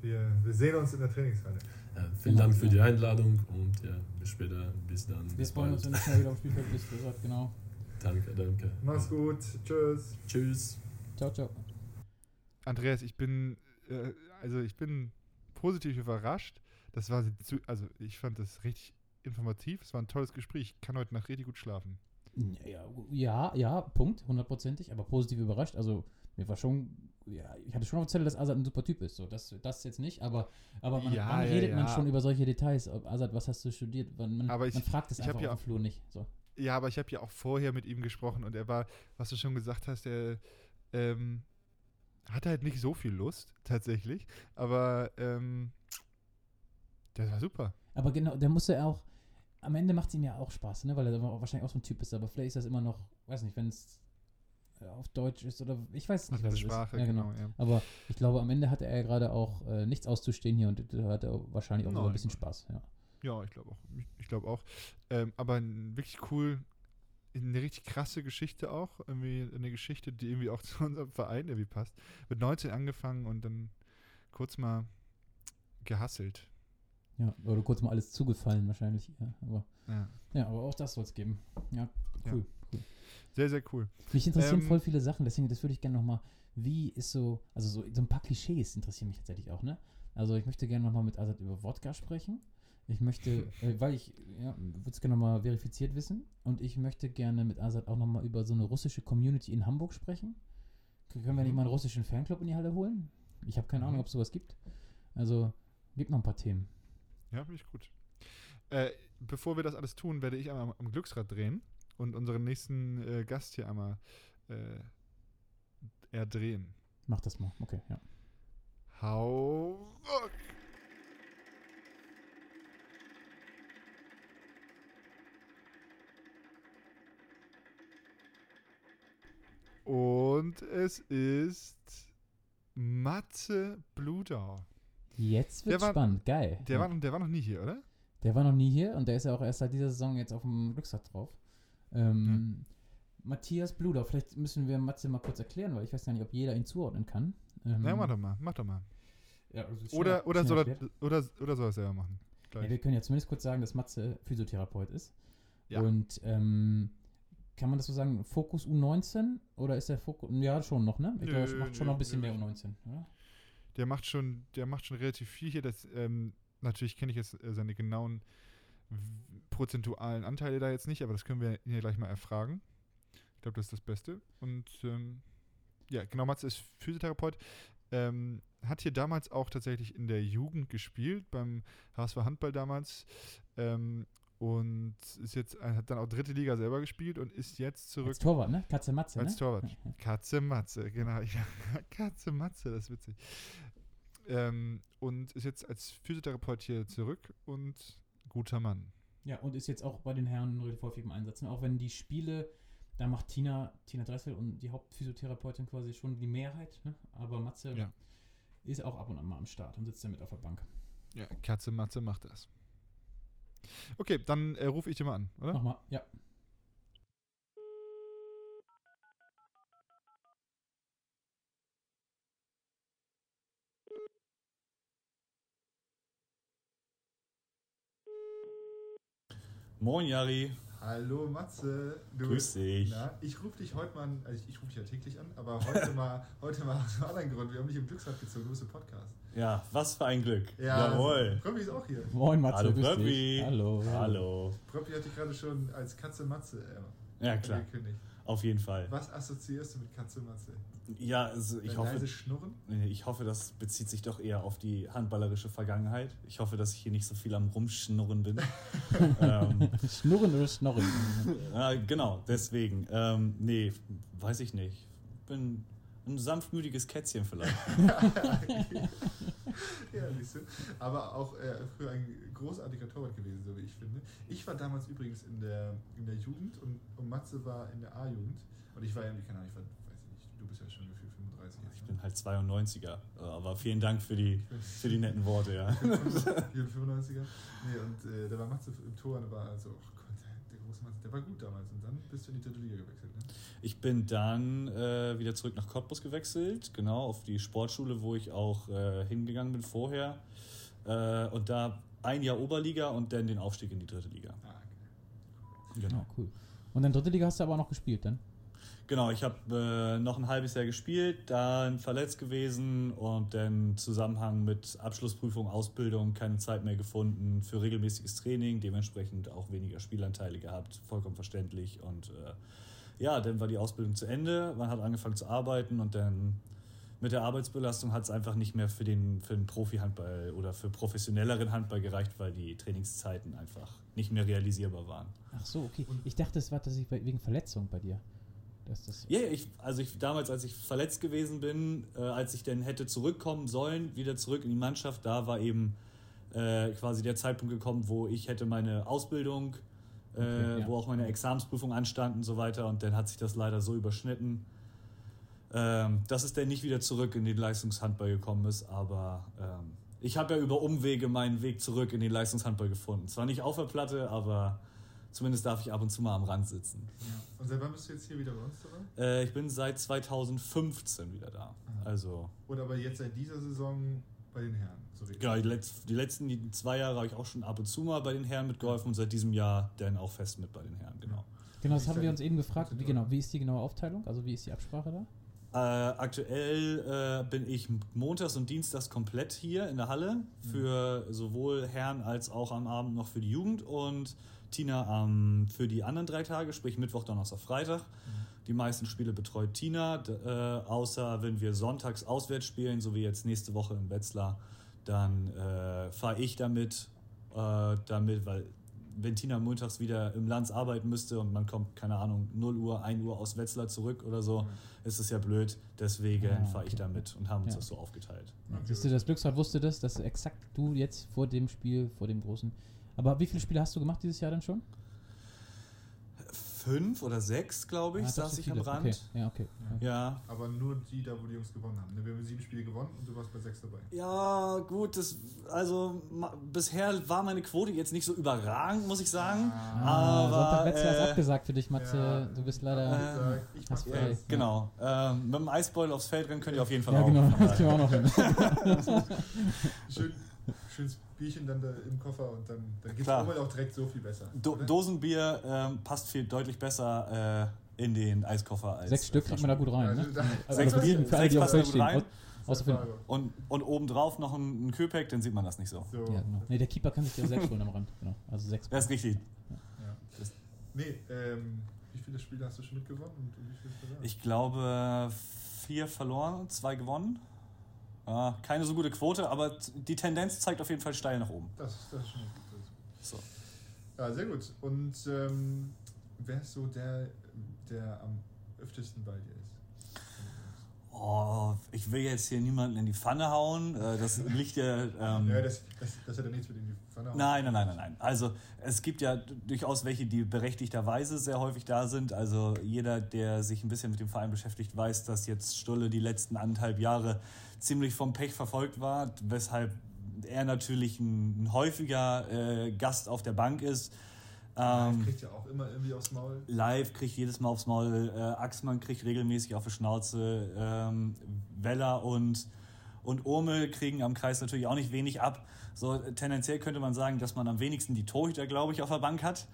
wir, wir sehen uns in der Trainingshalle. Ja, vielen Genau, Dank für ja. die Einladung und ja, bis später, bis dann. Wir bis freuen uns, bald. wenn du schnell wieder auf Spielfeld bist. Azad, genau. Danke, danke. Mach's gut. Tschüss. Tschüss. Ciao, ciao. Andreas, ich bin, äh, also ich bin positiv überrascht. Das war, zu, also ich fand das richtig informativ. Es war ein tolles Gespräch. Ich kann heute Nacht richtig gut schlafen. Ja, ja, ja, Punkt, hundertprozentig, aber positiv überrascht. Also, mir war schon, ja, ich hatte schon auf Zettel, dass Azad ein super Typ ist. So, das, das jetzt nicht, aber, aber man, Ja, wann ja, redet man ja. schon über solche Details? Azad, was hast du studiert? Man, man, Aber ich- man fragt es einfach ja auf dem Flur nicht. So. Ja, aber ich habe ja auch vorher mit ihm gesprochen und er war, was du schon gesagt hast, er ähm, hatte halt nicht so viel Lust, tatsächlich. Aber ähm, das war super. Aber genau, der muss ja auch, am Ende macht es ihm ja auch Spaß, ne? weil er wahrscheinlich auch so ein Typ ist, aber vielleicht ist das immer noch, weiß nicht, wenn es, äh, auf Deutsch ist oder ich weiß nicht, Andere was Sprache, es ist. Ja, genau. genau, ja. Aber ich glaube, am Ende hatte er gerade auch äh, nichts auszustehen hier und da hat er wahrscheinlich auch sogar ein bisschen. Spaß. Ja. Ja, ich glaube auch. Ich, glaube auch. Ähm, aber ein wirklich cool, eine richtig krasse Geschichte auch. Irgendwie eine Geschichte, die irgendwie auch zu unserem Verein irgendwie passt. Mit 19 angefangen und dann kurz mal gehasselt. Ja. Oder kurz mal alles zugefallen wahrscheinlich. Ja, aber, Ja. ja, aber auch das soll es geben. Ja, cool. cool. Sehr, sehr cool. Mich interessieren Ähm, voll viele Sachen, deswegen, das würde ich gerne nochmal, wie ist so, also so, so ein paar Klischees interessieren mich tatsächlich auch, ne? Also ich möchte gerne nochmal mit Azad über Wodka sprechen. Ich möchte, äh, weil ich, ja, würde es gerne nochmal verifiziert wissen. Und ich möchte gerne mit Azad auch nochmal über so eine russische Community in Hamburg sprechen. Können wir nicht mal einen russischen Fanclub in die Halle holen? Ich habe keine Ahnung, Mhm. ob es sowas gibt. Also, gibt noch ein paar Themen. Ja, finde ich gut. Äh, bevor wir das alles tun, werde ich einmal am, am Glücksrad drehen und unseren nächsten äh, Gast hier einmal äh, erdrehen. Mach das mal. Okay, ja. Hau ruck. Und es ist Matze Bludau. Jetzt wird Der war- spannend. Geil. Der, ja. war, der war noch nie hier, oder? Der war noch nie hier und der ist ja auch erst seit dieser Saison jetzt auf dem Glücksrad drauf. Ähm, Matthias Bluder, vielleicht müssen wir Matze mal kurz erklären, weil ich weiß ja nicht, ob jeder ihn zuordnen kann. Ähm, Na, mach doch mal, mach doch mal. ja, also Oder, oder, soll er, oder, oder soll er es selber machen? Ja, wir können ja zumindest kurz sagen, dass Matze Physiotherapeut ist. Ja. Und ähm, kann man das so sagen, Fokus U19? Oder ist der Fokus, ja schon noch, ne? Ich glaube, es macht schon noch ein bisschen mehr U19, oder? Der macht schon, der macht schon relativ viel hier. Das, ähm, natürlich kenne ich jetzt äh, seine genauen prozentualen Anteile da jetzt nicht, aber das können wir ja gleich mal erfragen. Ich glaube, das ist das Beste. Und ähm, ja, genau, Matze ist Physiotherapeut. Ähm, hat hier damals auch tatsächlich in der Jugend gespielt, beim HSV Handball damals. Ähm, und ist jetzt, äh, hat dann auch dritte Liga selber gespielt und ist jetzt zurück Als Torwart, ne? Katze Matze, als ne? Torwart. Katze Matze, genau. Katze Matze, das ist witzig. Ähm, und ist jetzt als Physiotherapeut hier zurück und guter Mann. Ja, und ist jetzt auch bei den Herren relativ häufig im Einsatz. ne? Auch wenn die Spiele, da macht Tina, Tina Dressel und die Hauptphysiotherapeutin quasi schon die Mehrheit, ne? aber Matze Ja. ist auch ab und an mal am Start und sitzt da mit auf der Bank. Ja, Katze Matze macht das. Okay, dann äh, rufe ich dir mal an, oder? Nochmal, ja. Moin Jari, Hallo Matze. Du, grüß dich. Na, ich rufe dich heute mal an, also ich, ich rufe dich ja täglich an, aber heute mal, heute mal aus einem anderen Grund. Wir haben dich im Glücksrad gezogen, du bist im Podcast. Ja, was für ein Glück. Ja, Jawohl. Pröppi ist auch hier. Moin Matze, Hallo grüß Pröppi. dich. Hallo. Hallo. Pröppi hat dich gerade schon als Katze Matze äh, Ja, klar, angekündigt. Auf jeden Fall. Was assoziierst du mit Katze Matze? Ja, also ich Dein hoffe, leise Schnurren? ich hoffe, das bezieht sich doch eher auf die handballerische Vergangenheit. Ich hoffe, dass ich hier nicht so viel am Rumschnurren bin. ähm, Schnurren oder Schnorren? ja, genau, deswegen. Ähm, nee, weiß ich nicht. Bin ein sanftmütiges Kätzchen vielleicht. ja, siehst du. Aber auch äh, für ein großartiger Torwart gewesen, so wie ich finde. Ich war damals übrigens in der, in der Jugend und, und Matze war in der A-Jugend. Und ich war irgendwie, keine Ahnung, ich war, weiß ich nicht, du bist ja schon gefühlt 35 Ich jetzt. bin halt 92er. Aber vielen Dank für die, für die netten Worte, ja. Ich bin 95er. Nee, und äh, da war Matze im Tor und da war also, oh der, der der war gut damals. Und dann bist du in die dritte Liga gewechselt, ne? Ich bin dann äh, wieder zurück nach Cottbus gewechselt, genau, auf die Sportschule, wo ich auch äh, hingegangen bin vorher. Äh, und da ein Jahr Oberliga und dann den Aufstieg in die dritte Liga. Ah, okay. Genau. Ja, cool. Und dann dritte Liga hast du aber auch noch gespielt, dann? Genau, ich habe äh, noch ein halbes Jahr gespielt, dann verletzt gewesen und dann Zusammenhang mit Abschlussprüfung, Ausbildung keine Zeit mehr gefunden für regelmäßiges Training, dementsprechend auch weniger Spielanteile gehabt, vollkommen verständlich. Und äh, ja, dann war die Ausbildung zu Ende, man hat angefangen zu arbeiten und dann mit der Arbeitsbelastung hat es einfach nicht mehr für den, für den Profi-Handball oder für professionelleren Handball gereicht, weil die Trainingszeiten einfach nicht mehr realisierbar waren. Ach so, okay. Ich dachte, es war tatsächlich wegen Verletzung bei dir. Dass das Ja, ich, also ich damals, als ich verletzt gewesen bin, äh, als ich dann hätte zurückkommen sollen, wieder zurück in die Mannschaft, da war eben äh, quasi der Zeitpunkt gekommen, wo ich hätte meine Ausbildung, äh, Okay, ja. wo auch meine Examensprüfung anstand und so weiter. Und dann hat sich das leider so überschnitten, ähm, dass es dann nicht wieder zurück in den Leistungshandball gekommen ist, aber ähm, ich habe ja über Umwege meinen Weg zurück in den Leistungshandball gefunden. Zwar nicht auf der Platte, aber zumindest darf ich ab und zu mal am Rand sitzen. Ja. Und seit wann bist du jetzt hier wieder bei uns dabei? Äh, ich bin seit 2015 wieder da. Also, Und aber jetzt seit dieser Saison bei den Herren. So richtig. genau, die, letz, die letzten die zwei Jahre habe ich auch schon ab und zu mal bei den Herren mitgeholfen und seit diesem Jahr dann auch fest mit bei den Herren, genau. Genau, das haben wir uns eben gefragt. Wie, genau, wie ist die genaue Aufteilung? Also wie ist die Absprache da? Äh, aktuell äh, bin ich montags und dienstags komplett hier in der Halle für sowohl Herren als auch am Abend noch für die Jugend und Tina ähm, für die anderen drei Tage, sprich Mittwoch, Donnerstag, Freitag. Die meisten Spiele betreut Tina, äh, außer wenn wir sonntags auswärts spielen, so wie jetzt nächste Woche in Wetzlar, dann äh, fahre ich damit, äh, damit, weil wenn Tina montags wieder im Lanz arbeiten müsste und man kommt, keine Ahnung, 0 Uhr, 1 Uhr aus Wetzlar zurück oder so, ist es ja blöd. Deswegen Ah, fahre ich okay. da mit und haben uns Ja. das so aufgeteilt. Okay. Siehst du, das Glücksrad wusste das, dass exakt du jetzt vor dem Spiel, vor dem großen. Aber wie viele Spiele hast du gemacht dieses Jahr dann schon? Fünf oder sechs, glaube ich, Ah, saß so ich am. Rand. Okay. Ja, okay. Ja. Aber nur die da, wo die Jungs gewonnen haben. Ne, Wir haben sieben Spiele gewonnen und du warst bei sechs dabei. Ja, gut, das, also ma, bisher war meine Quote jetzt nicht so überragend, muss ich sagen. Ah, Aber, Sonntag Wetzlar ist äh, abgesagt für dich, Matze. ja, du bist äh, leider. ich hast mach frei. das. Genau. Ähm, mit dem Eisbeutel aufs Feld rennen könnt ihr auf jeden Fall ja, auch. genau, Von das kriegen wir auch noch hin. Schön, schönes Bierchen dann da im Koffer und dann, dann geht es auch direkt so viel besser. Do oder? Dosenbier ähm, passt viel deutlich besser äh, in den Eiskoffer als Sechs Stück kriegt man da gut rein. Also, Ne? da- Also Sechs Bier- für alle, die auf passen Feld gut stehen. rein. Außer für. Und, und obendrauf noch ein, ein Kühlpack, dann sieht man das nicht so. So. ja, genau. Nee, der Keeper kann sich ja selbst holen am Rand. Genau. Also sechs. Das ist richtig. Ja. Nee, ähm, wie viele Spiele hast du schon mitgewonnen und wie viele verloren? Ich glaube, vier verloren, zwei gewonnen. Ja, keine so gute Quote, aber die Tendenz zeigt auf jeden Fall steil nach oben. Das, das ist schon So. Ja, sehr gut. Und ähm, wer ist so der, der am öftesten bei dir ist? Oh, ich will jetzt hier niemanden in die Pfanne hauen. Äh, Das liegt ja. Ähm, ja, das, das, das hat ja nichts mit in die Pfanne hauen. Nein, nein, nein, nein, nein. Also es gibt ja durchaus welche, die berechtigterweise sehr häufig da sind. Also jeder, der sich ein bisschen mit dem Verein beschäftigt, weiß, dass jetzt Stulle die letzten anderthalb Jahre ziemlich vom Pech verfolgt war, weshalb er natürlich ein, ein häufiger äh, Gast auf der Bank ist. Ähm, Ähm, kriegt ja auch immer irgendwie aufs Maul. Live kriegt jedes Mal aufs Maul, äh, Axmann kriegt regelmäßig auf die Schnauze, ähm, Weller und, und Urmel kriegen am Kreis natürlich auch nicht wenig ab. So tendenziell könnte man sagen, dass man am wenigsten die Torhüter, glaube ich, auf der Bank hat.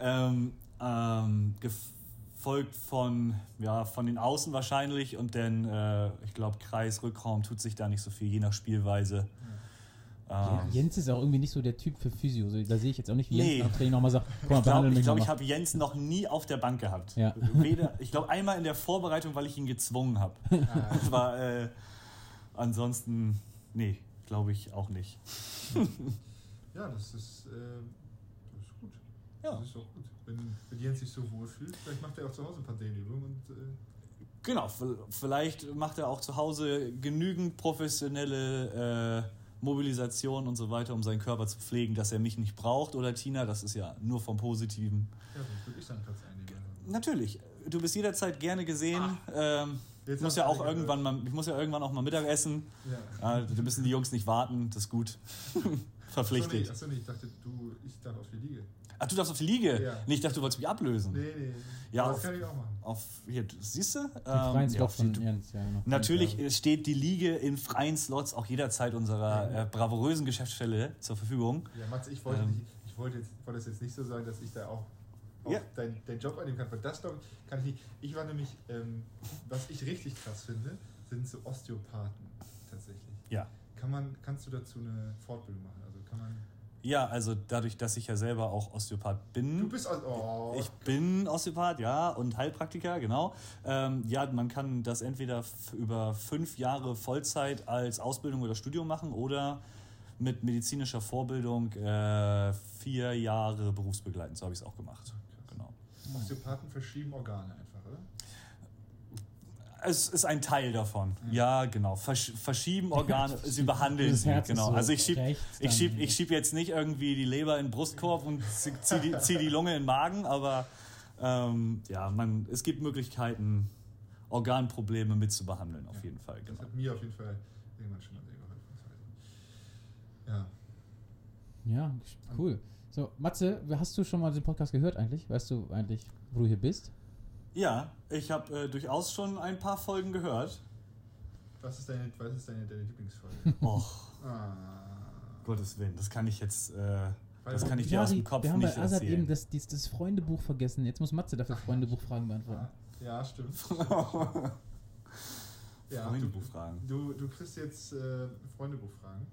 Ähm, ähm, gefolgt von, ja, von den Außen wahrscheinlich und dann, äh, ich glaube, Kreis, Rückraum tut sich da nicht so viel, je nach Spielweise. Ja, Ähm, Jens ist auch irgendwie nicht so der Typ für Physio. Da sehe ich jetzt auch nicht, wie Nee. Jens nach Training nochmal sagt, guck mal, Ich glaube, ich, glaub, ich habe Jens noch nie auf der Bank gehabt. Ja. Weder, ich glaube einmal in der Vorbereitung, weil ich ihn gezwungen habe. Das war äh, ansonsten, nee, glaube ich auch nicht. Ja, das ist, äh, das ist gut. Ja. Das ist auch gut. Wenn, wenn Jens sich so wohlfühlt, vielleicht macht er auch zu Hause ein paar Dehnübungen und äh, Genau, vielleicht macht er auch zu Hause genügend professionelle äh, Mobilisation und so weiter, um seinen Körper zu pflegen, dass er mich nicht braucht oder Tina, das ist ja nur vom Positiven. ja, sonst würde ich seinen Platz einnehmen. Natürlich, du bist jederzeit gerne gesehen. Ähm, ich muss ja auch irgendwann mal, ich muss ja irgendwann auch mal Mittag essen. Ja. Ja, da müssen die Jungs nicht warten, das ist gut. Verpflichtet. Achso, nee, ich dachte, du, ich darf auf die Liege. Ach, du darfst auf die Liege? Ja. Nee, ich dachte, du wolltest mich ablösen. Nee, nee. Ja, auf- das kann ich auch machen. Auf, hier, siehst du? Ähm, freien ja, Slot auf die- von Jens, ja, genau. Natürlich Ja. steht die Liege in freien Slots auch jederzeit unserer äh, bravourösen Geschäftsstelle zur Verfügung. Ja, Mats, ich wollte, Ähm. nicht, ich wollte, jetzt, wollte es jetzt nicht so sagen, dass ich da auch, auch Ja. deinen dein Job annehmen kann, weil das glaub ich, kann ich nicht. Ich war nämlich, ähm, was ich richtig krass finde, sind so Osteopathen tatsächlich. Ja. Kann man, kannst du dazu eine Fortbildung machen? Also kann man. Ja, also dadurch, dass ich ja selber auch Osteopath bin. Du bist aus. Oh, Ich bin Osteopath, ja, und Heilpraktiker, genau. Ähm, ja, man kann das entweder über fünf Jahre Vollzeit als Ausbildung oder Studium machen oder mit medizinischer Vorbildung äh, vier Jahre berufsbegleitend. So habe ich es auch gemacht. Genau. Osteopathen verschieben Organe? Es ist ein Teil davon. Ja, genau. Versch verschieben Organe, sie behandeln Das sie. Genau. so Also ich schieb, rechts ich schieb, ich schieb jetzt nicht irgendwie die Leber in den Brustkorb und zieh zieh die, zieh die Lunge in den Magen, aber ähm, ja, man, es gibt Möglichkeiten, Organprobleme mit zu behandeln, auf Ja. jeden Fall. Das Genau. hat mir auf jeden Fall irgendwann schon mal sehr geholfen. Ja. Ja, cool. So, Matze, hast du schon mal den Podcast gehört eigentlich? Weißt du eigentlich, wo du hier bist? Ja, ich habe äh, durchaus schon ein paar Folgen gehört. Was ist deine, was ist deine, deine Lieblingsfolge? Och, ah. Gottes Willen, das kann ich jetzt, äh, das kann ich dir aus dem Kopf wir haben nicht bei Azad erzählen. eben das, dies, das Freundebuch vergessen. Jetzt muss Matze dafür Freundebuchfragen beantworten. Ja, stimmt. ja, Freundebuchfragen. Du, du kriegst jetzt äh, Freundebuchfragen.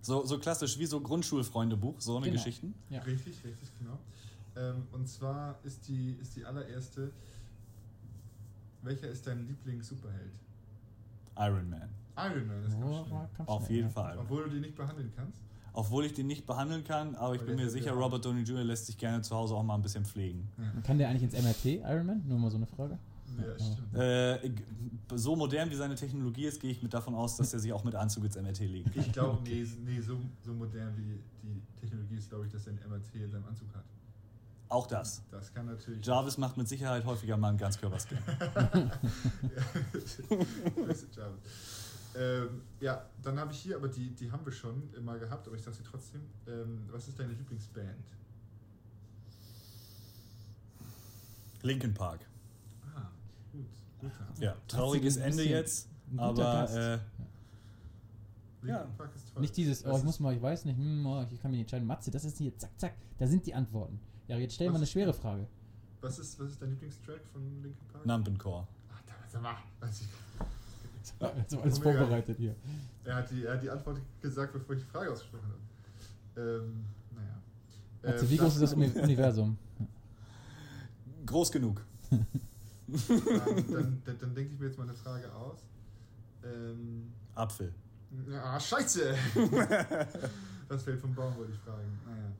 So, so klassisch wie so Grundschulfreundebuch, so eine Genau. Geschichten. Ja. Richtig, richtig, genau. Ähm, und zwar ist die, ist die allererste, welcher ist dein Lieblings-Superheld? Iron Man. Iron Man, das Oh, kommt schnell. kam Auf schnell, jeden ja. Fall. Obwohl du die nicht behandeln kannst. Obwohl ich den nicht behandeln kann, aber ich Weil bin mir ist ja sicher, Robert Downey Jr. lässt sich gerne zu Hause auch mal ein bisschen pflegen. Kann der eigentlich ins MRT, Iron Man? Nur mal so eine Frage. Ja, Ja. stimmt. Äh, so modern wie seine Technologie ist, gehe ich mit davon aus, dass er sich auch mit Anzug ins MRT legen kann. Ich glaube, nee, nee so, so modern wie die Technologie ist, glaube ich, dass er ein MRT in seinem Anzug hat. Auch das. Das kann natürlich. Jarvis macht mit Sicherheit häufiger mal einen Ganzkörperscan. Jarvis. Ähm, ja, dann habe ich hier, aber die, die haben wir schon mal gehabt, aber ich sage sie trotzdem. Ähm, was ist deine Lieblingsband? Linkin Park. Ah, gut. Guter. Ja, trauriges Ende jetzt, aber äh, ja. Park ist toll. Nicht dieses, oh, ich muss mal, ich weiß nicht, hm, oh, ich kann mich nicht entscheiden. Matze, das ist hier, zack, zack, da sind die Antworten. Ja, jetzt stell Was mal eine schwere Frage. Was ist, was ist dein Lieblingstrack von Linkin Park? Numpencore. Ach, da, mal, weiß ich. Also alles Omega. vorbereitet hier. Er hat, die, er hat die Antwort gesagt, bevor ich die Frage ausgesprochen habe. Ähm, naja. Ähm, wie groß ist das Universum? Groß genug. dann, dann, dann, dann denke ich mir jetzt mal eine Frage aus. Ähm, Apfel. ah, scheiße! das fällt vom Baum, wollte ich fragen. Naja.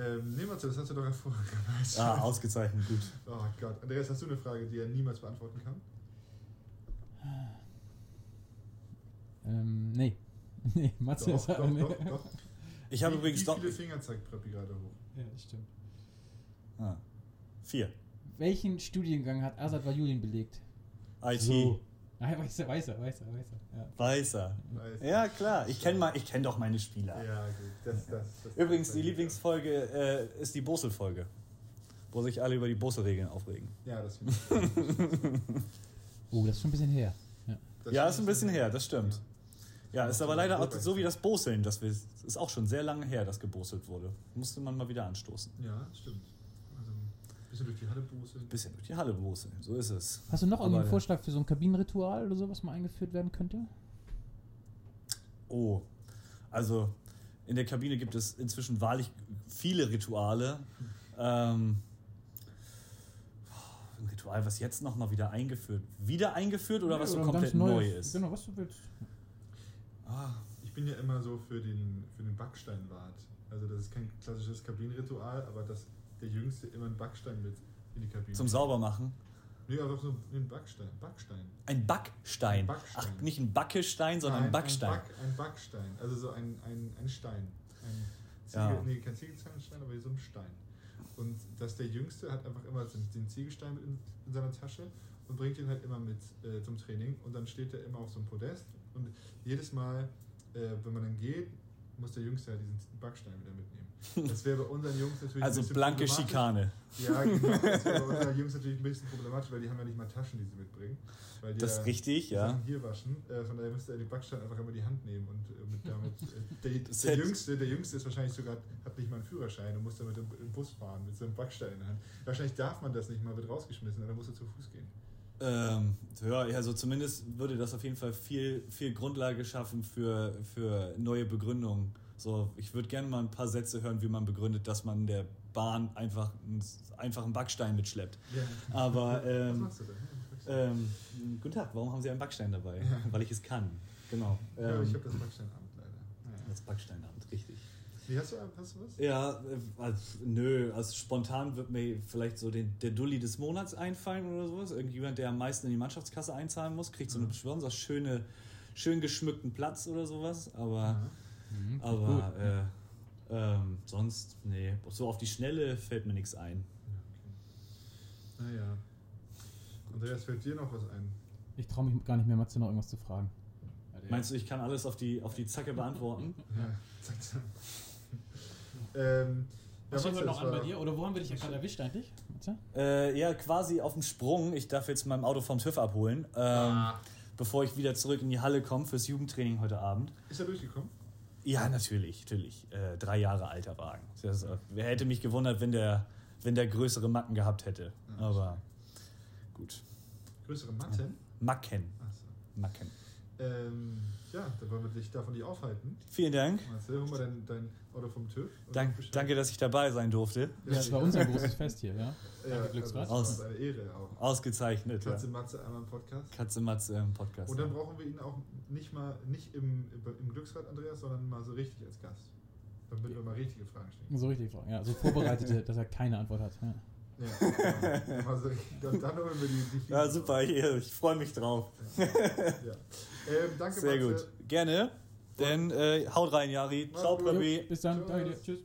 Ähm, nehmen wir zu, das hast du doch hervorragend gemacht. Ah, ausgezeichnet, gut. Oh Gott. Andreas, hast du eine Frage, die er niemals beantworten kann? Ähm, nee. nee, Matze Doch, ist doch, nee. doch, doch. Ich habe Wie- übrigens Wie viele Finger zeigt Preppi gerade hoch? Ja, das stimmt. Ah, vier. Welchen Studiengang hat Azad Vajulin belegt? IT. So. Ah, weißer, weißer, weißer, weißer. Ja. Weißer. Weiß Ja, klar. Ich kenne kenn doch meine Spieler. Ja, gut. Das, das, das, Übrigens, das- die Lieblingsfolge äh, ist die Bosel-Folge. Wo sich alle über die Bosel-Regeln aufregen. Ja, das finde ich. Oh, das ist schon ein bisschen her. Ja. Das ja, ist ein bisschen her, das stimmt. Ja, ist aber leider auch so wie das Boseln. Das wir, ist auch schon sehr lange her, dass geboselt wurde. Musste man mal wieder anstoßen. Ja, stimmt. Bisschen durch die Halle boseln. Bisschen durch die Halle boseln, so ist es. Hast du noch irgendeinen ja. Vorschlag für so ein Kabinenritual oder so, was mal eingeführt werden könnte? Oh, also in der Kabine gibt es inzwischen wahrlich viele Rituale. Ähm, ein Ritual, was jetzt nochmal wieder eingeführt. Wieder eingeführt oder was so ein komplett neu ist? Genau, was du willst. Ah, ich bin ja immer so für den, für den Backsteinwart. Also das ist kein klassisches Kabinenritual, aber dass der Jüngste immer einen Backstein mit in die Kabine. Zum Saubermachen. Nee, einfach so einen Backstein. Backstein. Ein Backstein. Ein Backstein. Ach, nicht ein Backestein, sondern ein Nein, Backstein. Ein, Back, ein Backstein. Also so ein, ein, ein Stein. Ein Ziegel, Ja. Nee, kein Ziegelsteinstein, aber so ein Stein. Und dass der Jüngste hat einfach immer den, Ziegelstein in, in seiner Tasche und bringt ihn halt immer mit äh, zum Training. Und dann steht er immer auf so einem Podest. Und jedes Mal, äh, wenn man dann geht, muss der Jüngste halt diesen Backstein wieder mitnehmen. Das wäre bei unseren Jungs natürlich Also ein bisschen blanke problematisch. Schikane. Ja, genau. Das wäre bei unseren Jungs natürlich ein bisschen problematisch, weil die haben ja nicht mal Taschen, die sie mitbringen. Weil die Das ist richtig, ja. Sachen hier waschen. Äh, von daher müsste er den Backstein einfach immer die Hand nehmen und äh, mit damit. Äh, der, der, Jüngste, der Jüngste ist wahrscheinlich sogar, hat nicht mal einen Führerschein und muss dann mit dem, im Bus fahren, mit so einem Backstein in der Hand. Wahrscheinlich darf man das nicht mal, wird rausgeschmissen, dann muss er zu Fuß gehen. Ähm, ja, also zumindest würde das auf jeden Fall viel, viel Grundlage schaffen für, für neue Begründungen. So, ich würde gerne mal ein paar Sätze hören, wie man begründet, dass man der Bahn einfach, einen- einfach einen Backstein mitschleppt. Ja. Aber, Was ähm, machst du denn? ähm, guten Tag, warum haben Sie einen Backstein dabei? Ja. Weil ich es kann. Genau. ja, Ähm, ich habe das Backsteinamt leider. Naja. das Backsteinamt, richtig. Wie hast du, hast du was? Ja, also, nö, also spontan wird mir vielleicht so den, der Dulli des Monats einfallen oder sowas. Irgendjemand, der am meisten in die Mannschaftskasse einzahlen muss, kriegt so eine Mhm. besonders schöne, schön geschmückten Platz oder sowas. Aber, Ja. Mhm, aber äh, ähm, sonst, nee, so auf die Schnelle fällt mir nichts ein. Ja, okay. Naja. Andreas, fällt dir noch was ein? Ich traue mich gar nicht mehr, Matze noch irgendwas zu fragen. Meinst du, ich kann alles auf die, auf die Zacke beantworten? Ja, zack, zack. ähm, ja, Was steht Matze, heute noch an bei dir? Oder wo haben wir dich ja gerade erwischt eigentlich? Äh, ja, quasi auf dem Sprung. Ich darf jetzt mein Auto vom TÜV abholen, ähm, Ah. bevor ich wieder zurück in die Halle komme fürs Jugendtraining heute Abend. Ist er durchgekommen? Ja, natürlich, natürlich. Äh, drei Jahre alter Wagen. Das, äh, wer hätte mich gewundert, wenn der, wenn der größere Macken gehabt hätte. Aber gut. Größere Matten? Macken. Achso. Macken. Ähm, ja, dann wollen wir dich davon nicht aufhalten. Vielen Dank. Marcel, hol mal dein, dein Auto vom TÜV. Dank, danke, dass ich dabei sein durfte. Ja, das war unser großes Fest hier, ja. Ja, Danke, Glücksrad. also das ist Aus. eine Ehre auch. Ausgezeichnet. Ja. Katze Matze einmal im Podcast. Katze Matze im Podcast. Und dann ja. brauchen wir ihn auch nicht mal, nicht im, im Glücksrad, Andreas, sondern mal so richtig als Gast. Damit wir mal richtige Fragen stellen. So richtig, ja. So vorbereitete, dass er keine Antwort hat. Ja. Ja, genau. mal so, dann, dann holen wir die, die ja, super. Ich, ich freue mich drauf. Ja. Ähm, danke, Sehr Matze. gut. Gerne. Dann äh, haut rein, Jari. Ciao. Papi. Bis dann, Tschüss. danke dir. Tschüss.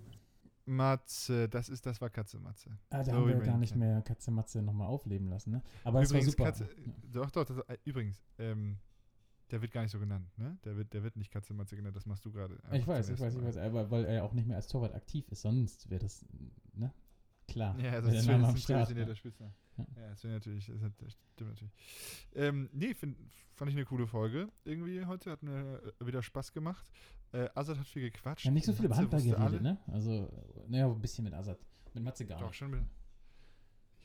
Matze, das ist, das war Katze Matze. Ah, da So haben wir gar nicht mehr Katze Matze nochmal aufleben lassen, ne? Aber es Übrigens, war super. Katze, doch, doch, das, äh, übrigens, ähm, der wird gar nicht so genannt, ne? Der wird, der wird nicht Katze Matze genannt, das machst du gerade. Ich weiß, ich weiß, ich weiß, aber weil er auch nicht mehr als Torwart aktiv ist, sonst wäre das, ne? Klar. Ja, das ist ja. der Spitzname. Ja. Ja, das wäre natürlich, das, stimmt natürlich. Ähm, nee, find, fand ich eine coole Folge irgendwie heute, hat mir wieder Spaß gemacht. Äh, Azad hat viel gequatscht. Ja, nicht so viel über Handball geredet, alle- ne? Also, naja, ein bisschen mit Assad. Mit Matze gar Doch, nicht. schon mit,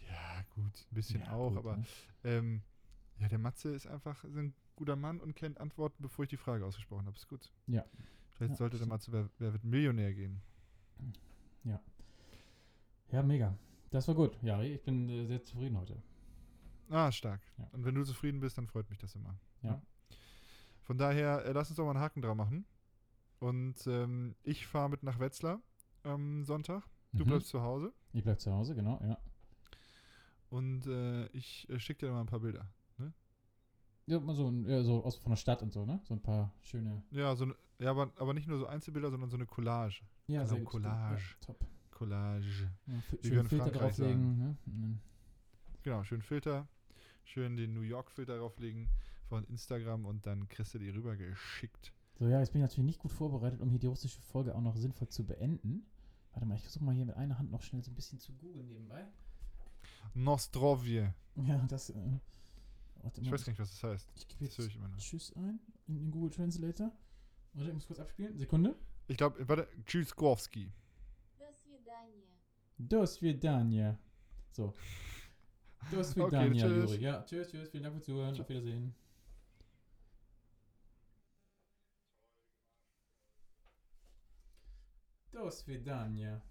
Ja, gut, ein bisschen Ja, auch, gut, aber ne? ähm, ja, der Matze ist einfach so ein guter Mann und kennt Antworten, bevor ich die Frage ausgesprochen habe. Ist gut. Ja. Vielleicht Ja, sollte der. Matze wer, wer wird Millionär gehen. Ja, mega. Das war gut, Jari. Ich bin äh, sehr zufrieden heute. Ah, stark. Ja. Und wenn du zufrieden bist, dann freut mich das immer. Ja. Von daher, äh, lass uns doch mal einen Haken dran machen. Und ähm, ich fahre mit nach Wetzlar am Sonntag. Du Mhm. bleibst zu Hause. Ich bleib zu Hause, genau, ja. Und äh, ich äh, schicke dir mal ein paar Bilder. Ja, mal so, ein- ja, so aus von der Stadt und so, ne? So ein paar schöne. Ja, so, ne- ja aber, aber nicht nur so Einzelbilder, sondern so eine Collage. Ja, Also sehr gut. Collage. Ja, top. Collage. Ja, Wie wir in Filter drauflegen. Ne? Genau, schön Filter. Schön den New York-Filter drauflegen von Instagram und dann kriegst du die rübergeschickt. So, ja, jetzt bin ich natürlich nicht gut vorbereitet, um hier die russische Folge auch noch sinnvoll zu beenden. Warte mal, ich versuche mal hier mit einer Hand noch schnell so ein bisschen zu googeln nebenbei. Nostrovje. Ja, das. Äh, ich weiß gar nicht, was das heißt. Ich gebe jetzt ich Tschüss ein in den Google Translator. Warte, ich muss kurz abspielen. Sekunde. Ich glaube, warte, Tschüss Gorski. Do свидания. So. Do свидания, Okay, tschüss. Juri. Ja, tschüss, tschüss. Vielen Dank fürs Zuhören. Auf Wiedersehen. Do свидания.